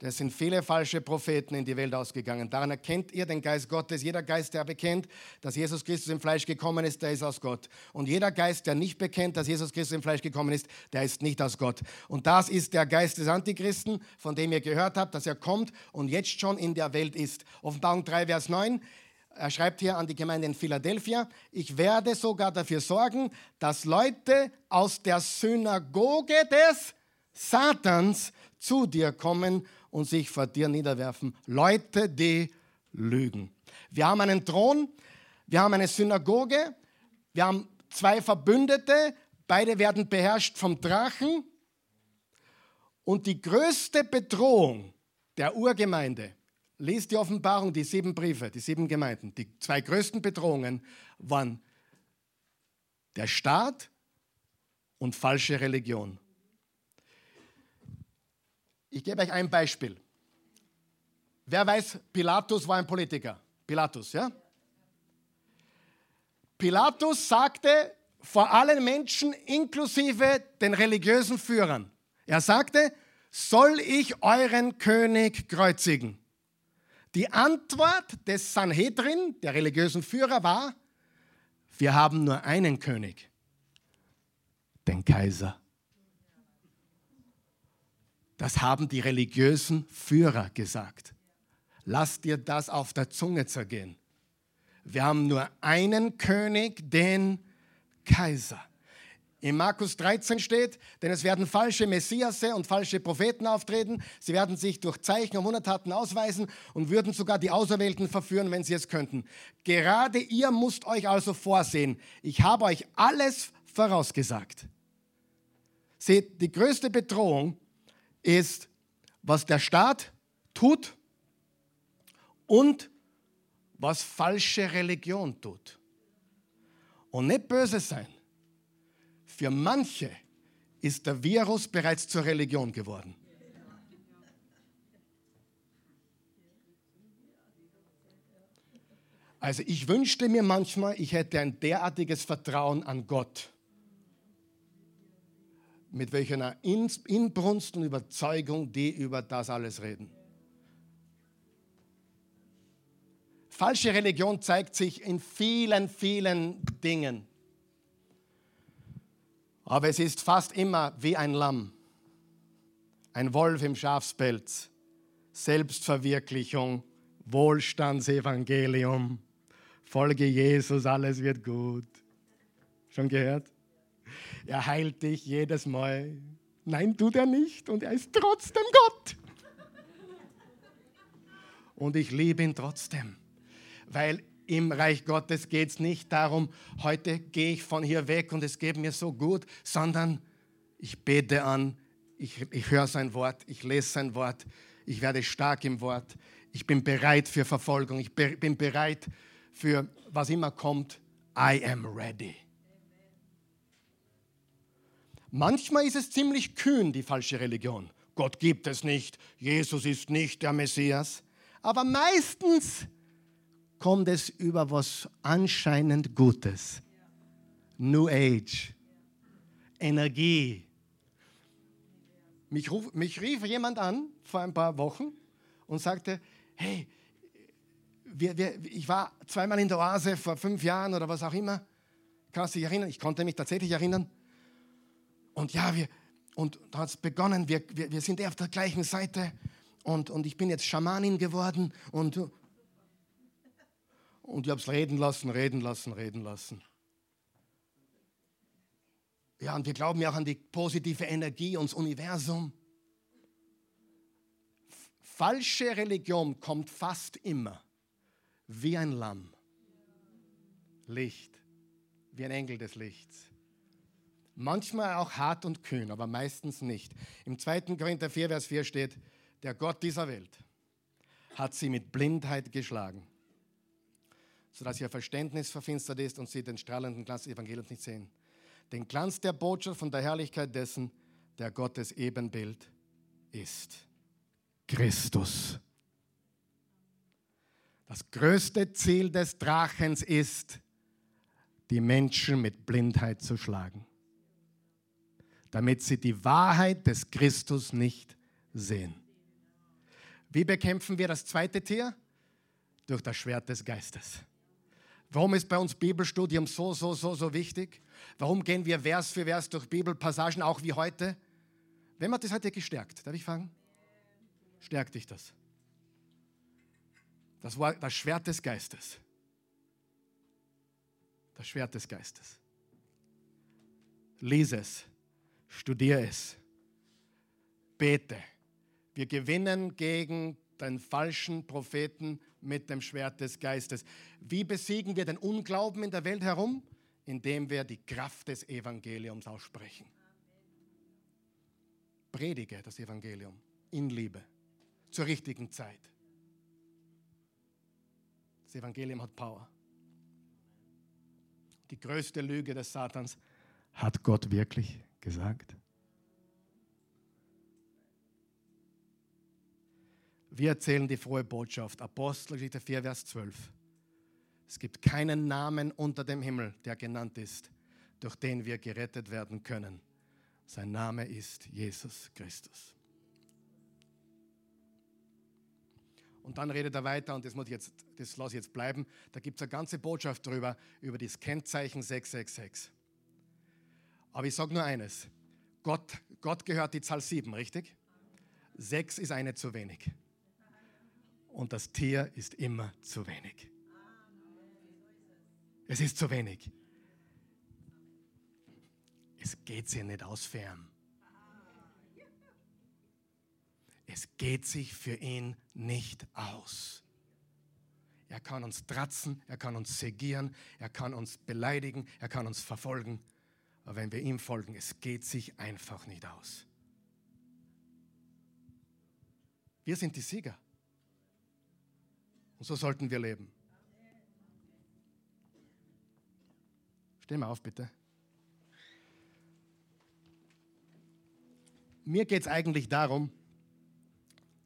Es sind viele falsche Propheten in die Welt ausgegangen. Daran erkennt ihr den Geist Gottes. Jeder Geist, der bekennt, dass Jesus Christus im Fleisch gekommen ist, der ist aus Gott. Und jeder Geist, der nicht bekennt, dass Jesus Christus im Fleisch gekommen ist, der ist nicht aus Gott. Und das ist der Geist des Antichristen, von dem ihr gehört habt, dass er kommt und jetzt schon in der Welt ist. Offenbarung 3, Vers 9. Er schreibt hier an die Gemeinde in Philadelphia, ich werde sogar dafür sorgen, dass Leute aus der Synagoge des Satans zu dir kommen und sich vor dir niederwerfen. Leute, die lügen. Wir haben einen Thron, wir haben eine Synagoge, wir haben zwei Verbündete, beide werden beherrscht vom Drachen. Und die größte Bedrohung der Urgemeinde, lest die Offenbarung, die sieben Briefe, die sieben Gemeinden, die zwei größten Bedrohungen waren der Staat und falsche Religion. Ich gebe euch ein Beispiel. Wer weiß, Pilatus war ein Politiker. Pilatus, ja? Pilatus sagte vor allen Menschen, inklusive den religiösen Führern, er sagte, soll ich euren König kreuzigen? Die Antwort des Sanhedrin, der religiösen Führer, war, wir haben nur einen König, den Kaiser. Das haben die religiösen Führer gesagt. Lass dir das auf der Zunge zergehen. Wir haben nur einen König, den Kaiser. In Markus 13 steht, denn es werden falsche Messiasse und falsche Propheten auftreten. Sie werden sich durch Zeichen und Wundertaten ausweisen und würden sogar die Auserwählten verführen, wenn sie es könnten. Gerade ihr müsst euch also vorsehen. Ich habe euch alles vorausgesagt. Seht, die größte Bedrohung ist, was der Staat tut und was falsche Religion tut. Und nicht böse sein. Für manche ist der Virus bereits zur Religion geworden. Also ich wünschte mir manchmal, ich hätte ein derartiges Vertrauen an Gott mit welcher Inbrunst und Überzeugung die über das alles reden. Falsche Religion zeigt sich in vielen, vielen Dingen. Aber es ist fast immer wie ein Lamm, ein Wolf im Schafspelz, Selbstverwirklichung, Wohlstandsevangelium, Folge Jesus, alles wird gut. Schon gehört? Er heilt dich jedes Mal. Nein, tut er nicht und er ist trotzdem Gott. Und ich liebe ihn trotzdem, weil im Reich Gottes geht es nicht darum, heute gehe ich von hier weg und es geht mir so gut, sondern ich bete an, ich, ich höre sein Wort, ich lese sein Wort, ich werde stark im Wort, ich bin bereit für Verfolgung, ich bin bereit für was immer kommt. I am ready. Manchmal ist es ziemlich kühn, die falsche Religion. Gott gibt es nicht, Jesus ist nicht der Messias. Aber meistens kommt es über was anscheinend Gutes. New Age, Energie. Mich, ruf, mich rief jemand an vor ein paar Wochen und sagte, hey, wir, wir, ich war zweimal in der Oase vor fünf Jahren oder was auch immer. Kannst du dich erinnern? Ich konnte mich tatsächlich erinnern. Und ja, wir, und da hat es begonnen, wir, wir, wir sind auf der gleichen Seite und, und ich bin jetzt Schamanin geworden und, und ich habe es reden lassen, reden lassen, reden lassen. Ja, und wir glauben ja auch an die positive Energie und das Universum. Falsche Religion kommt fast immer wie ein Lamm. Licht, wie ein Engel des Lichts. Manchmal auch hart und kühn, aber meistens nicht. Im 2. Korinther 4, Vers 4 steht, der Gott dieser Welt hat sie mit Blindheit geschlagen, sodass ihr Verständnis verfinstert ist und sie den strahlenden Glanz des Evangeliums nicht sehen. Den Glanz der Botschaft von der Herrlichkeit dessen, der Gottes Ebenbild ist. Christus. Das größte Ziel des Drachens ist, die Menschen mit Blindheit zu schlagen damit sie die Wahrheit des Christus nicht sehen. Wie bekämpfen wir das zweite Tier? Durch das Schwert des Geistes. Warum ist bei uns Bibelstudium so, so, so, so wichtig? Warum gehen wir Vers für Vers durch Bibelpassagen, auch wie heute? Wem hat das heute gestärkt? Darf ich fragen? Stärkt dich das? Das war das Schwert des Geistes. Das Schwert des Geistes. Lies es. Studier es. Bete. Wir gewinnen gegen den falschen Propheten mit dem Schwert des Geistes. Wie besiegen wir den Unglauben in der Welt herum? Indem wir die Kraft des Evangeliums aussprechen. Predige das Evangelium in Liebe zur richtigen Zeit. Das Evangelium hat Power. Die größte Lüge des Satans hat Gott wirklich gesagt? Wir erzählen die frohe Botschaft. Apostelgeschichte 4, Vers 12. Es gibt keinen Namen unter dem Himmel, der genannt ist, durch den wir gerettet werden können. Sein Name ist Jesus Christus. Und dann redet er weiter, und das, muss jetzt, das lasse ich jetzt bleiben. Da gibt es eine ganze Botschaft darüber, über das Kennzeichen 666. Aber ich sage nur eines. Gott, Gott gehört die Zahl 7, richtig? 6 ist eine zu wenig. Und das Tier ist immer zu wenig. Es ist zu wenig. Es geht sich nicht aus fern. Es geht sich für ihn nicht aus. Er kann uns tratzen, er kann uns segieren, er kann uns beleidigen, er kann uns verfolgen. Aber wenn wir ihm folgen, es geht sich einfach nicht aus. Wir sind die Sieger. Und so sollten wir leben. Steh mal auf, bitte. Mir geht es eigentlich darum,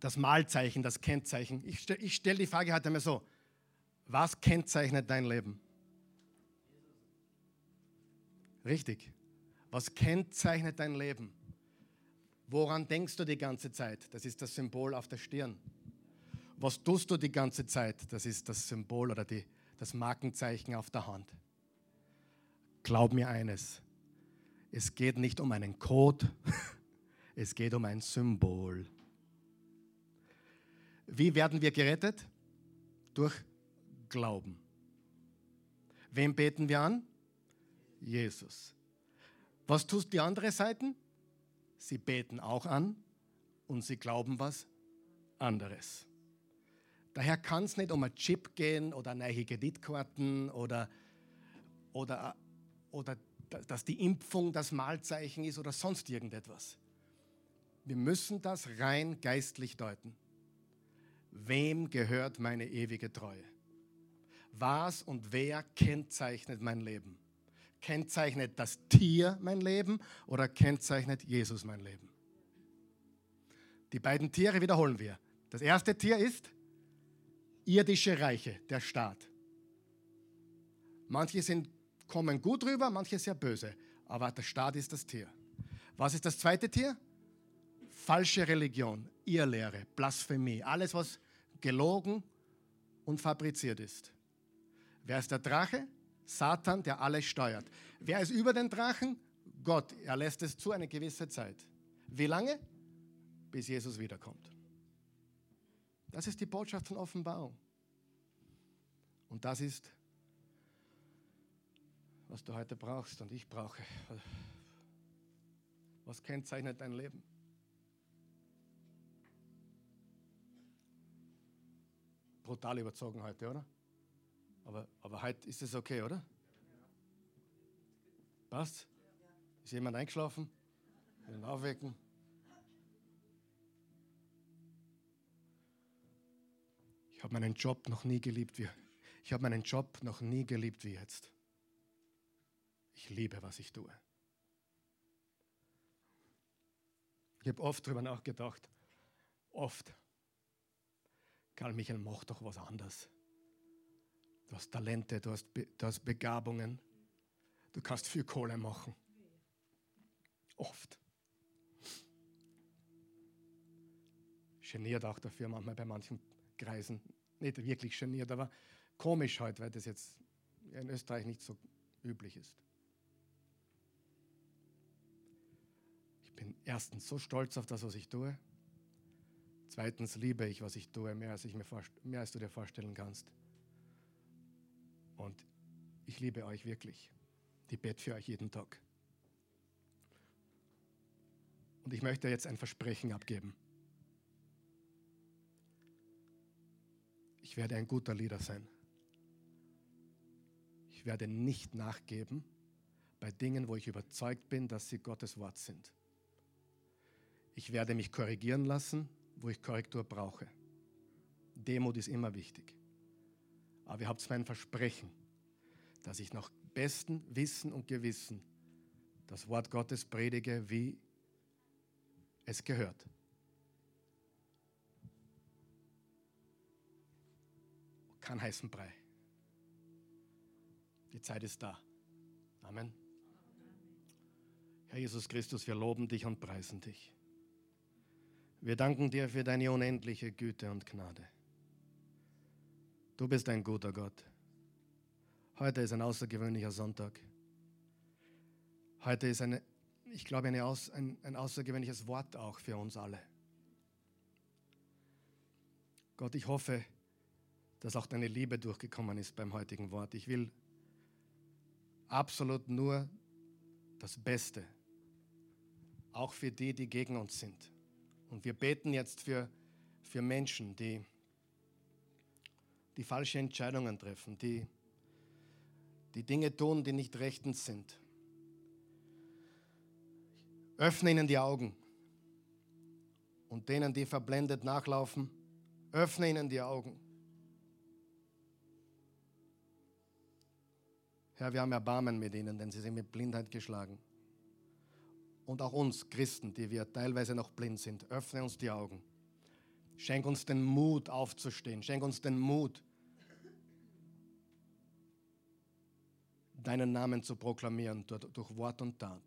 das Malzeichen, das Kennzeichen. Ich, stelle ich stelle die Frage heute mal so: Was kennzeichnet dein Leben? Richtig. Was kennzeichnet dein Leben? Woran denkst du die ganze Zeit? Das ist das Symbol auf der Stirn. Was tust du die ganze Zeit? Das ist das Symbol oder die, das Markenzeichen auf der Hand. Glaub mir eines, es geht nicht um einen Code, (laughs) es geht um ein Symbol. Wie werden wir gerettet? Durch Glauben. Wem beten wir an? Jesus. Was tust die andere Seite? Sie beten auch an und sie glauben was anderes. Daher kann es nicht um ein Chip gehen oder neue Kreditkarten oder, oder, oder dass die Impfung das Mahlzeichen ist oder sonst irgendetwas. Wir müssen das rein geistlich deuten. Wem gehört meine ewige Treue? Was und wer kennzeichnet mein Leben? Kennzeichnet das Tier mein Leben oder kennzeichnet Jesus mein Leben? Die beiden Tiere wiederholen wir. Das erste Tier ist irdische Reiche, der Staat. Manche sind, kommen gut rüber, manche sehr böse, aber der Staat ist das Tier. Was ist das zweite Tier? Falsche Religion, Irrlehre, Blasphemie, alles, was gelogen und fabriziert ist. Wer ist der Drache? Satan, der alles steuert. Wer ist über den Drachen? Gott. Er lässt es zu eine gewisse Zeit. Wie lange? Bis Jesus wiederkommt. Das ist die Botschaft von Offenbarung. Und das ist, was du heute brauchst und ich brauche. Was kennzeichnet dein Leben? Brutal überzogen heute, oder? Aber, aber heute ist es okay, oder? Passt? Ist jemand eingeschlafen? Will ihn aufwecken? Ich habe meinen Job noch nie geliebt wie ich habe meinen Job noch nie geliebt wie jetzt. Ich liebe, was ich tue. Ich habe oft darüber nachgedacht. Oft. Karl Michael, mach doch was anderes. Du hast Talente, du hast, du hast Begabungen. Du kannst viel Kohle machen. Oft. Geniert auch dafür manchmal bei manchen Kreisen. Nicht wirklich geniert, aber komisch heute, weil das jetzt in Österreich nicht so üblich ist. Ich bin erstens so stolz auf das, was ich tue. Zweitens liebe ich, was ich tue, mehr als, ich mir mehr als du dir vorstellen kannst. Und ich liebe euch wirklich. Ich bete für euch jeden Tag. Und ich möchte jetzt ein Versprechen abgeben. Ich werde ein guter Leader sein. Ich werde nicht nachgeben bei Dingen, wo ich überzeugt bin, dass sie Gottes Wort sind. Ich werde mich korrigieren lassen, wo ich Korrektur brauche. Demut ist immer wichtig. Aber ihr habt mein Versprechen, dass ich nach bestem Wissen und Gewissen das Wort Gottes predige, wie es gehört. Kein heißen Brei. Die Zeit ist da. Amen. Herr Jesus Christus, wir loben dich und preisen dich. Wir danken dir für deine unendliche Güte und Gnade. Du bist ein guter Gott. Heute ist ein außergewöhnlicher Sonntag. Heute ist eine, ich glaube, eine ein, ein außergewöhnliches Wort auch für uns alle. Gott, ich hoffe, dass auch deine Liebe durchgekommen ist beim heutigen Wort. Ich will absolut nur das Beste, auch für die, die gegen uns sind. Und wir beten jetzt für, für Menschen, die die falsche Entscheidungen treffen, die die Dinge tun, die nicht rechtens sind. Öffne ihnen die Augen. Und denen, die verblendet nachlaufen, öffne ihnen die Augen. Herr, wir haben Erbarmen mit ihnen, denn sie sind mit Blindheit geschlagen. Und auch uns Christen, die wir teilweise noch blind sind, öffne uns die Augen. Schenk uns den Mut aufzustehen. Schenk uns den Mut, deinen Namen zu proklamieren durch Wort und Tat.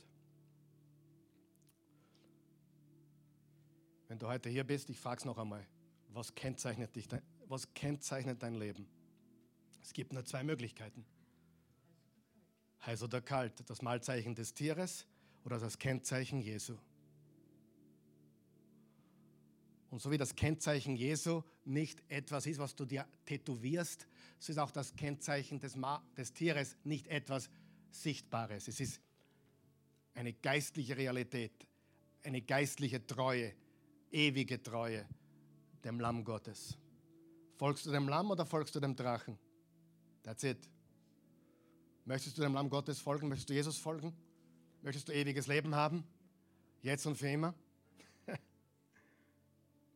Wenn du heute hier bist, ich frage es noch einmal, was kennzeichnet, dich, was kennzeichnet dein Leben? Es gibt nur zwei Möglichkeiten. Heiß oder kalt, das Malzeichen des Tieres oder das Kennzeichen Jesu. Und so wie das Kennzeichen Jesu nicht etwas ist, was du dir tätowierst, so ist auch das Kennzeichen des, Ma des Tieres nicht etwas Sichtbares. Es ist eine geistliche Realität, eine geistliche Treue, ewige Treue dem Lamm Gottes. Folgst du dem Lamm oder folgst du dem Drachen? That's it. Möchtest du dem Lamm Gottes folgen? Möchtest du Jesus folgen? Möchtest du ewiges Leben haben? Jetzt und für immer?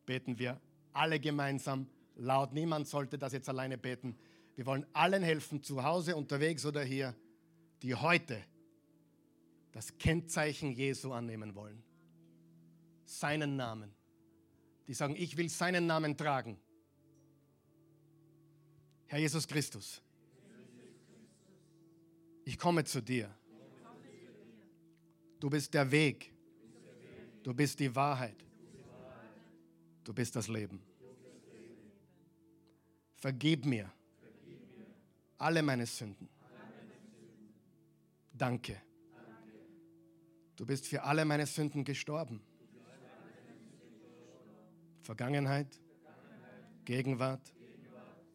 Beten wir alle gemeinsam laut. Niemand sollte das jetzt alleine beten. Wir wollen allen helfen, zu Hause, unterwegs oder hier, die heute das Kennzeichen Jesu annehmen wollen. Seinen Namen. Die sagen, ich will seinen Namen tragen. Herr Jesus Christus, ich komme zu dir. Du bist der Weg. Du bist die Wahrheit. Du bist das Leben. Vergib mir alle meine Sünden. Danke. Du bist für alle meine Sünden gestorben. Vergangenheit, Gegenwart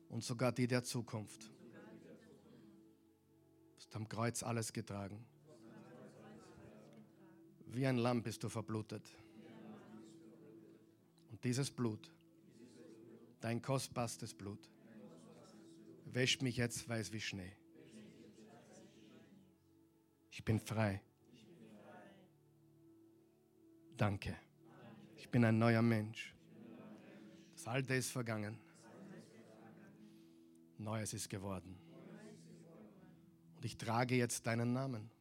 und sogar die der Zukunft. Du hast am Kreuz alles getragen. Wie ein Lamm bist du verblutet. Dieses Blut, dein kostbarstes Blut, wäscht mich jetzt weiß wie Schnee. Ich bin frei. Danke. Ich bin ein neuer Mensch. Das Alte ist vergangen. Neues ist geworden. Und ich trage jetzt deinen Namen.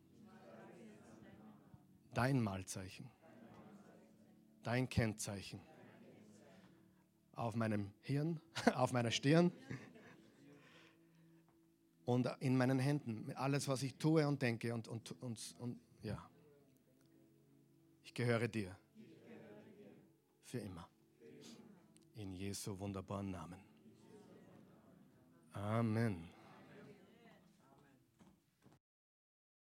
Dein Malzeichen. Dein Kennzeichen. Auf meinem Hirn, (laughs) auf meiner Stirn und in meinen Händen. Alles, was ich tue und denke und, und, und, und ja. Ich gehöre dir. Für immer. In Jesu wunderbaren Namen. Amen.